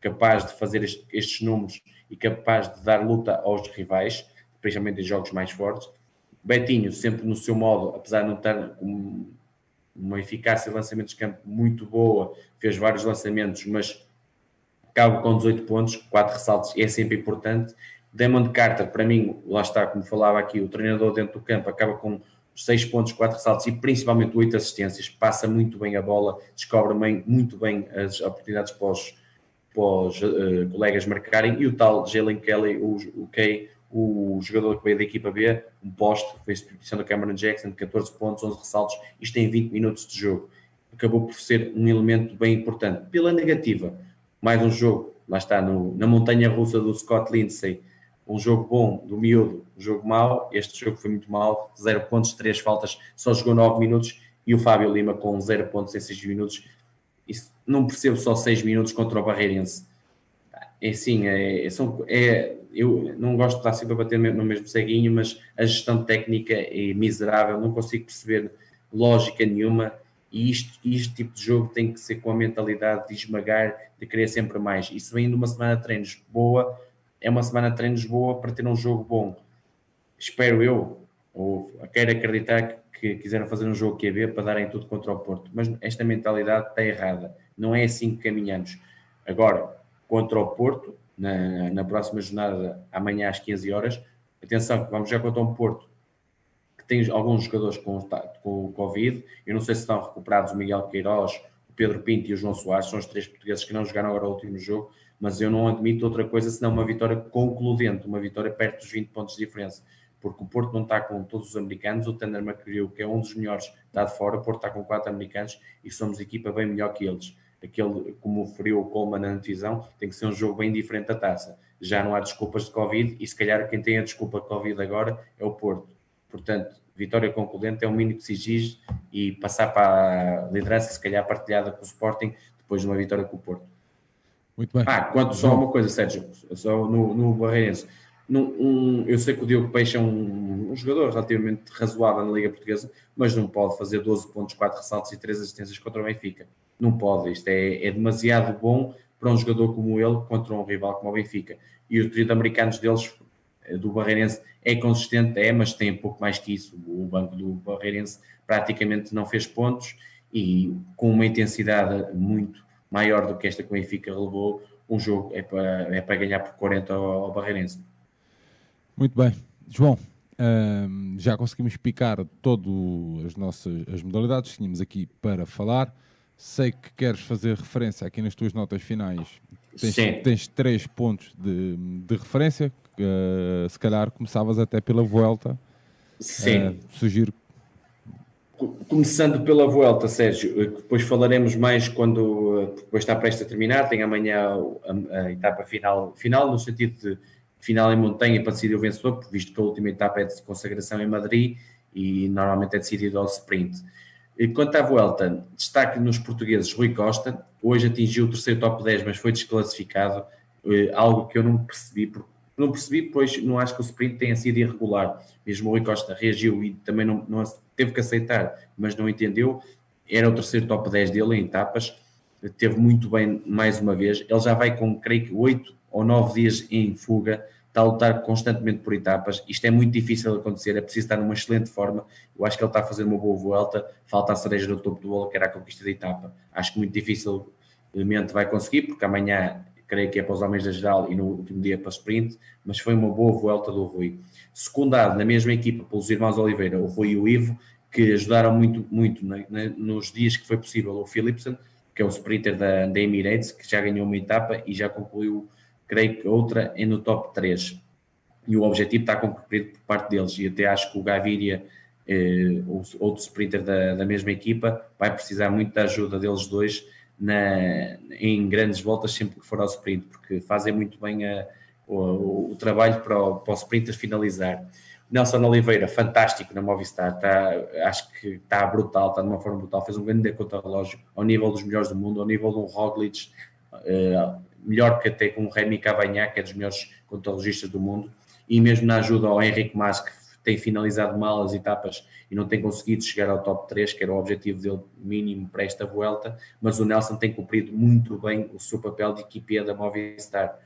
capaz de fazer este, estes números e capaz de dar luta aos rivais, principalmente em jogos mais fortes. Betinho, sempre no seu modo, apesar de não estar uma eficácia de lançamentos de campo muito boa, fez vários lançamentos, mas acaba com 18 pontos, 4 ressaltos, é sempre importante. Damon Carter, para mim, lá está, como falava aqui, o treinador dentro do campo acaba com 6 pontos, 4 ressaltos e principalmente 8 assistências, passa muito bem a bola, descobre bem, muito bem as oportunidades para os, para os uh, colegas marcarem, e o tal Jalen Kelly, o, o Kay, o jogador que veio da equipa B, um poste, a substituição da Cameron Jackson, 14 pontos, 11 ressaltos, isto em 20 minutos de jogo. Acabou por ser um elemento bem importante. Pela negativa, mais um jogo, lá está, no, na montanha russa do Scott Lindsay, um jogo bom do miúdo, um jogo mau, este jogo foi muito mau, 0 pontos, 3 faltas, só jogou 9 minutos, e o Fábio Lima com 0 pontos em 6 minutos, Isso, não percebo só 6 minutos contra o Barreirense. É sim, é, são, é, eu não gosto de estar sempre a bater no mesmo ceguinho, mas a gestão técnica é miserável, não consigo perceber lógica nenhuma. E isto, este tipo de jogo tem que ser com a mentalidade de esmagar, de querer sempre mais. E se vem de uma semana de treinos boa, é uma semana de treinos boa para ter um jogo bom. Espero eu, ou quero acreditar que quiseram fazer um jogo QB para darem tudo contra o Porto. Mas esta mentalidade está errada. Não é assim que caminhamos. Agora, contra o Porto, na, na próxima jornada, amanhã às 15 horas. Atenção, vamos já contra um Porto que tem alguns jogadores com, com o Covid. Eu não sei se estão recuperados o Miguel Queiroz, o Pedro Pinto e o João Soares, são os três portugueses que não jogaram agora o último jogo, mas eu não admito outra coisa senão uma vitória concludente, uma vitória perto dos 20 pontos de diferença. porque o Porto não está com todos os americanos, o McGrew, que é um dos melhores, está de fora, o Porto está com quatro americanos e somos equipa bem melhor que eles. Aquele, como referiu o Coleman na divisão, tem que ser um jogo bem diferente da taça. Já não há desculpas de Covid e se calhar quem tem a desculpa de Covid agora é o Porto. Portanto, vitória concludente é o mínimo que se exige e passar para a liderança, se calhar partilhada com o Sporting, depois de uma vitória com o Porto. Muito bem. Ah, quanto só uma coisa, Sérgio, só no, no Barreirense. um, eu sei que o Diogo Peixe é um, um, jogador relativamente razoável na Liga Portuguesa, mas não pode fazer 12 pontos, 4 ressaltos e 3 assistências contra o Benfica. Não pode. Isto é, é demasiado bom para um jogador como ele contra um rival como o Benfica. E o trio de americanos deles, eh, do Barreirense, é consistente, é, mas tem pouco mais que isso. O banco do Barreirense praticamente não fez pontos e com uma intensidade muito maior do que esta que o Benfica relevou, um jogo é para, é para ganhar por 40 ao, Barreirense. Muito bem. João, hum, já conseguimos picar todas as nossas as modalidades que tínhamos aqui para falar. Sei que queres fazer referência aqui nas tuas notas finais. Tens, Sim. tens três pontos de, de referência. Uh, se calhar começavas até pela Vuelta. Sim. Uh, sugiro Começando pela volta, Sérgio, eh, depois falaremos mais quando depois está prestes a terminar. Tem amanhã a, a, etapa final, final no sentido de final em montanha para decidir o vencedor, visto que a última etapa é de consagração em Madrid e normalmente é decidido ao sprint. E quanto à volta, destaque nos portugueses Rui Costa, hoje atingiu o terceiro top 10, mas foi desclassificado, eh, algo que eu não percebi, não percebi, pois não acho que o sprint tenha sido irregular. Mesmo o Rui Costa reagiu e também não, não teve que aceitar, mas não entendeu. Era o terceiro top 10 dele em etapas. Teve muito bem mais uma vez. Ele já vai com, creio que, 8 ou 9 dias em fuga. Está a lutar constantemente por etapas. Isto é muito difícil de acontecer. É preciso estar numa excelente forma. Eu acho que ele está a fazer uma boa volta. Falta a cereja no topo do bolo, que era a conquista da etapa. Acho que muito dificilmente vai conseguir, porque amanhã creio que é para os homens da geral e no último dia para sprint, mas foi uma boa volta do Rui. Secundado na mesma equipa pelos irmãos Oliveira, o Rui e o Ivo, que ajudaram muito, muito nos dias que foi possível o Philipson, que é o sprinter da, da Emirates, que já ganhou uma etapa e já concluiu, creio que outra, no top 3. E o objetivo está concluído por parte deles, e até acho que o Gaviria, eh, outro sprinter da, da mesma equipa, vai precisar muito da ajuda deles dois na, em grandes voltas sempre que for ao sprint, porque fazem muito bem a, o, o, trabalho para o, para o sprinter finalizar. Nelson Oliveira, fantástico na Movistar, está, acho que está brutal, está de uma forma brutal, fez um grande contra-relógio ao nível dos melhores do mundo, ao nível de um Roglic, uh, melhor que até com o Remy Cavagnac, que é dos melhores contra-relogistas do mundo, e mesmo na ajuda ao Henrique Mas, que tem finalizado mal as etapas e não tem conseguido chegar ao top 3, que era o objetivo dele mínimo para esta volta, mas o Nelson tem cumprido muito bem o seu papel de equipe da Movistar.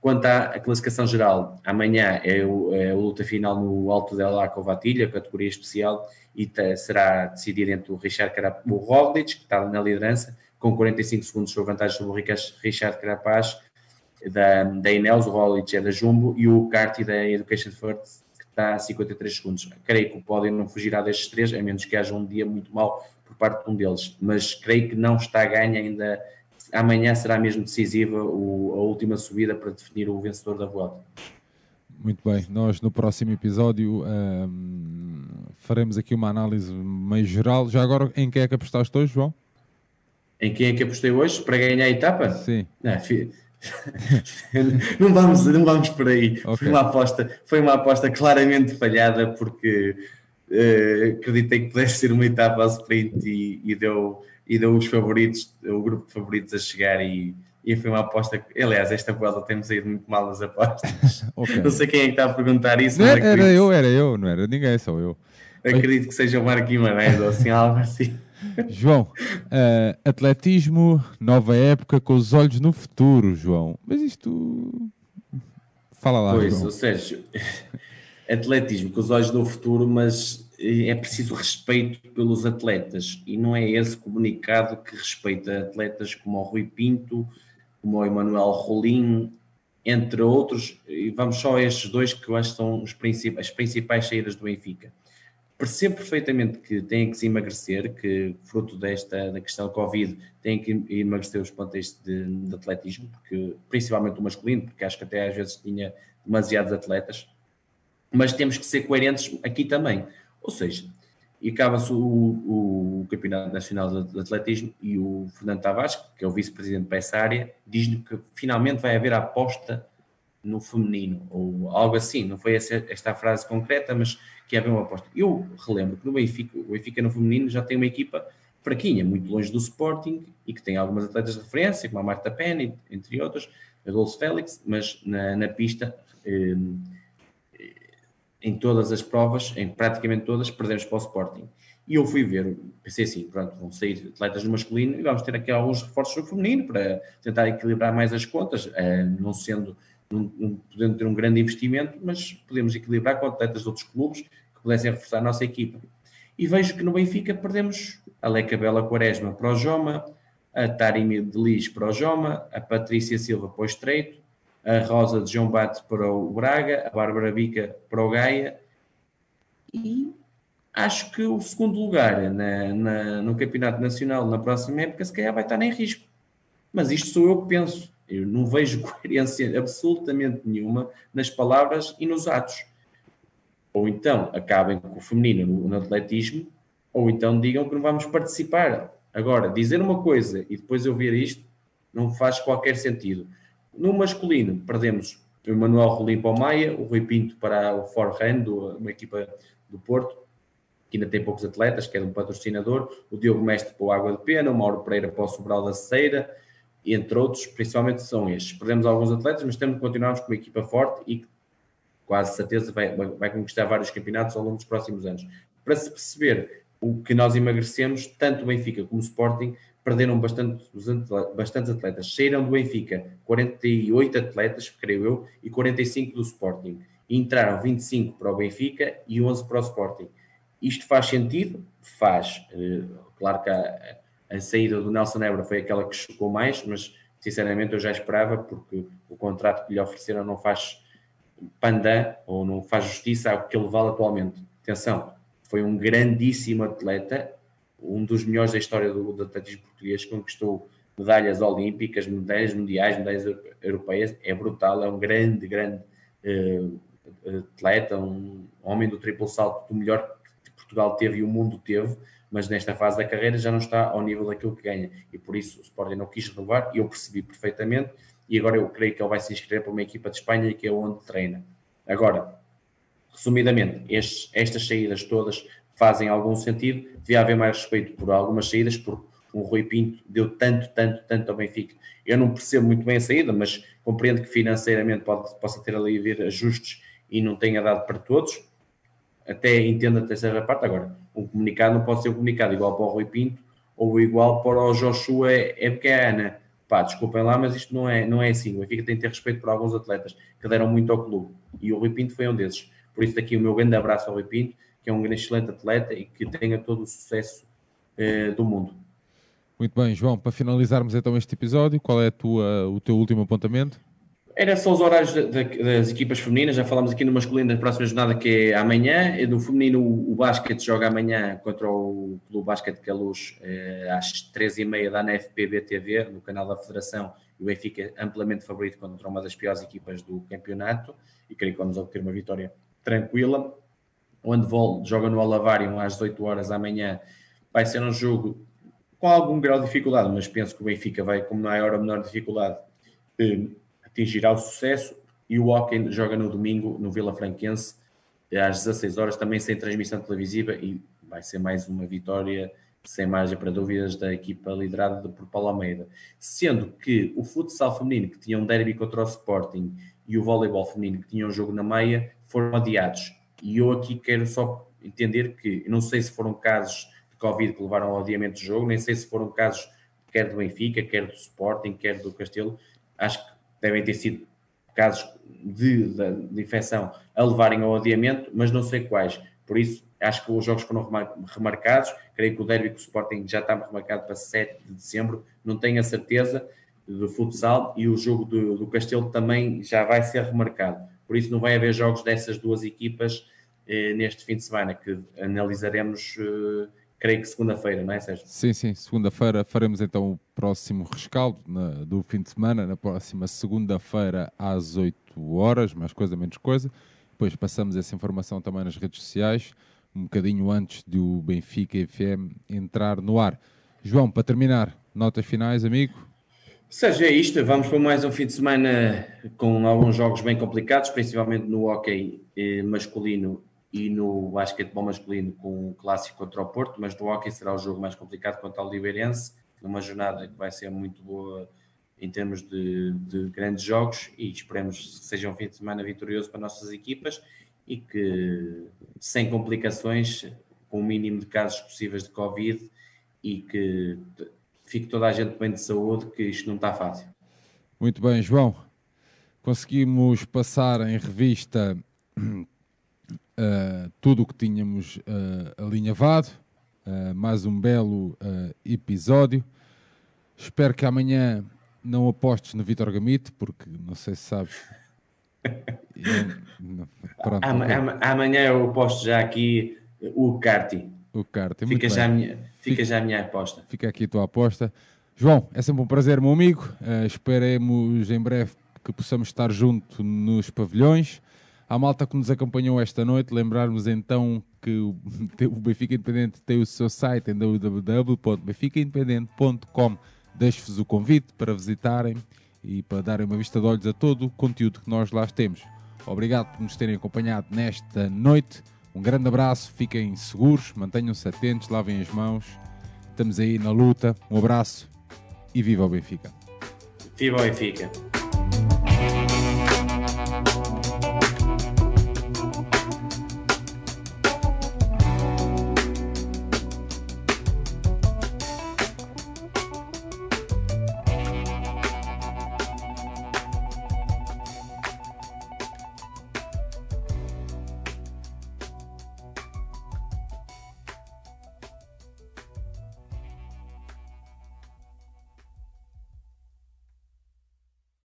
Quanto à classificação geral, amanhã é, o, é a luta final no Alto del Laco Vatilha, categoria especial, e será decidida entre o Richard Carapaz, o Roglic, que está na liderança, com 45 segundos de vantagem sobre o Richard Carapaz, da, da Ineos, o Roglic é da Jumbo, e o Carti da Education First, está a 53 segundos. Creio que pódio não fugirá destes três, a menos que haja um dia muito mau por parte de um deles, mas creio que não está a ganho ainda. Amanhã será mesmo decisiva a última subida para definir o vencedor da volta. Muito bem, nós no próximo episódio um, faremos aqui uma análise mais geral. Já agora, em quem é que apostaste hoje, João? Em quem é que apostei hoje para ganhar a etapa? Sim. Não, não, vamos, não vamos por aí. Okay. Foi, uma aposta, foi uma aposta claramente falhada porque uh, acreditei que pudesse ser uma etapa a sprint e, e, deu, e deu os favoritos, o grupo de favoritos a chegar e, e foi uma aposta. Aliás, esta volta temos ido muito mal nas apostas. Okay. Não sei quem é que está a perguntar isso. Não, era eu, era eu, não era ninguém, só eu. Acredito que seja o Marco Guimarães ou assim, algo assim. João, uh, atletismo, nova época, com os olhos no futuro, João. Mas isto. Fala lá. Pois, João. seja, atletismo com os olhos no futuro, mas é preciso respeito pelos atletas e não é esse comunicado que respeita atletas como o Rui Pinto, como o Emanuel Rolim, entre outros, e vamos só a estes dois que eu acho que são os principais, as principais saídas do Benfica percebo perfeitamente que têm que se emagrecer, que fruto desta da questão Covid têm que emagrecer os plantéis de, de, atletismo, porque, principalmente o masculino, porque acho que até às vezes tinha demasiados atletas, mas temos que ser coerentes aqui também. Ou seja, e acaba-se o, o, Campeonato Nacional de Atletismo e o Fernando Tavares, que é o vice-presidente para essa área, diz-lhe que finalmente vai haver a aposta no feminino, ou algo assim, não foi essa, esta a frase concreta, mas que haver uma aposta. Eu relembro que no Benfica, o Benfica no feminino já tem uma equipa fraquinha, muito longe do Sporting, e que tem algumas atletas de referência, como a Marta Penny, entre outros, a Dulce Félix, mas na, na pista... Eh, em todas as provas, em praticamente todas, perdemos para o Sporting. E eu fui ver, pensei assim, pronto, vão sair atletas no masculino e vamos ter aqui alguns reforços no feminino para tentar equilibrar mais as contas, eh, não sendo, não, podendo ter um grande investimento, mas podemos equilibrar com atletas de outros clubes que pudessem reforçar a nossa equipa. E vejo que no Benfica perdemos a Leca Bela Quaresma para o Joma, a Tarimi de Lis para o Joma, a Patrícia Silva para o Estreito, a Rosa de João Bate para o Braga, a Bárbara Bica para o Gaia e acho que o segundo lugar na, na, no Campeonato Nacional na próxima época se calhar vai estar em risco. Mas isto sou eu que penso. Eu não vejo coerência absolutamente nenhuma nas palavras e nos atos. Ou então acabem com o feminino no, no atletismo, ou então digam que não vamos participar. Agora, dizer uma coisa e depois eu ver isto não faz qualquer sentido. No masculino, perdemos o Manuel Rolim para o Maia, o Rui Pinto para o Forehand, uma equipa do Porto, que ainda tem poucos atletas, que é um patrocinador, o Diogo Mestre para o Água de Pena, o Mauro Pereira para o Sobral da Ceira, entre outros, principalmente são estes. Perdemos alguns atletas, mas temos que continuarmos com uma equipa forte e que, quase certeza vai, vai conquistar vários campeonatos ao longo dos próximos anos. Para se perceber o que nós emagrecemos, tanto o Benfica como o Sporting perderam bastante, bastantes atletas. Saíram do Benfica 48 atletas, creio eu, e 45 do Sporting. E entraram 25 para o Benfica e 11 para o Sporting. Isto faz sentido? Faz. Eh, claro que a, a saída do Nelson Nebra foi aquela que chocou mais, mas sinceramente eu já esperava, porque o contrato que lhe ofereceram não faz pandan ou não faz justiça ao que ele vale atualmente. Atenção, foi um grandíssimo atleta, um dos melhores da história do, do atletismo português, conquistou medalhas olímpicas, medalhas mundiais, medalhas europeias, é brutal, é um grande, grande uh, atleta, um homem do triplo salto, do melhor que Portugal teve e o mundo teve, mas nesta fase da carreira já não está ao nível daquilo que ganha, e por isso o Sporting não quis renovar, e eu percebi perfeitamente, e agora eu creio que ele vai se inscrever para uma equipa de Espanha, que é onde treina. Agora, resumidamente, estes, estas saídas todas fazem algum sentido. Devia haver mais respeito por algumas saídas, porque o Rui Pinto deu tanto, tanto, tanto ao Benfica. Eu não percebo muito bem a saída, mas compreendo que financeiramente pode, possa ter ali ver ajustes e não tenha dado para todos. Até entendo a terceira parte. Agora, um comunicado não pode ser um comunicado igual para o Rui Pinto ou igual para o Joshua Ana. Pá, desculpem lá, mas isto não é, não é assim. O Benfica tem que ter respeito por alguns atletas que deram muito ao clube. E o Rui Pinto foi um desses. Por isso, daqui o meu grande abraço ao Rui Pinto que é um excelente atleta e que tenha todo o sucesso eh, do mundo. Muito bem, João, para finalizarmos então este episódio, qual é tua, o teu último apontamento? Era só os horários das equipas femininas, já falámos aqui no masculino da próxima jornada que é amanhã, no feminino o, basquete joga amanhã contra o Clube Basquete que é Luz eh, às 13h30 da NFPB TV, no canal da Federação, e o Benfica amplamente favorito contra uma das piores equipas do campeonato, e creio que vamos obter uma vitória tranquila o handball joga no Alavarium às 18 horas amanhã. Vai ser um jogo com algum grau de dificuldade, mas penso que o Benfica vai, como maior ou menor dificuldade, eh, atingirá o sucesso. E o Hockey joga no domingo no Vila Franquense às 16 horas, também sem transmissão televisiva, e vai ser mais uma vitória sem margem para dúvidas da equipa liderada por Paulo Almeida. Sendo que o futsal feminino, que tinha um derby contra o Sporting, e o voleibol feminino, que tinha um jogo na meia, foram adiados. E eu aqui quero só entender que, não sei se foram casos de Covid que levaram ao adiamento do jogo, nem sei se foram casos quer do Benfica, quer do Sporting, quer do Castelo, acho que devem ter sido casos de, de, de infecção a levarem ao adiamento, mas não sei quais. Por isso, acho que os jogos foram remarcados. Creio que o derby com o Sporting já está remarcado para 7 de dezembro. Não tenho a certeza do futsal e o jogo do, do Castelo também já vai ser remarcado. Por isso, não vai haver jogos dessas duas equipas eh, neste fim de semana, que analisaremos, eh, creio que segunda-feira, não é, Sérgio? Sim, sim, segunda-feira faremos então o próximo rescaldo na, do fim de semana, na próxima segunda-feira às 8 horas, mais coisa, menos coisa. depois passamos essa informação também nas redes sociais, um bocadinho antes do Benfica FM entrar no ar. João, para terminar, notas finais, amigo? Seja isto, vamos para mais um fim de semana com alguns jogos bem complicados, principalmente no hockey eh, masculino e no basquetebol masculino com o clássico contra o Porto, mas no hockey será o jogo mais complicado contra o Liberense, numa jornada que vai ser muito boa em termos de, de, grandes jogos e esperemos que seja um fim de semana vitorioso para nossas equipas e que sem complicações, com o mínimo de casos possíveis de Covid e que fique toda a gente bem de saúde, que isto não está fácil. Muito bem, João. Conseguimos passar em revista uh, tudo o que tínhamos uh, alinhavado. Uh, mais um belo episódio. Espero que amanhã não apostes no Vitor Gamito, porque não sei se sabes. Eu, pronto, Am amanhã eu aposto já aqui o Carti. O Carti, fica, já a, minha, fica, fica, já a minha aposta. Fica aqui a tua aposta. João, é sempre um prazer, meu amigo. Uh, esperemos em breve que possamos estar junto nos pavilhões. À malta que nos acompanhou esta noite, lembrarmos então que o, Benfica Independente tem o seu site em www.benficaindependente.com Deixo-vos o convite para visitarem e para darem uma vista de olhos a todo o conteúdo que nós lá temos. Obrigado por nos terem acompanhado nesta noite. Um grande abraço, fiquem seguros, mantenham-se atentos, lavem as mãos. Estamos aí na luta. Um abraço e viva o Benfica. Viva o Benfica.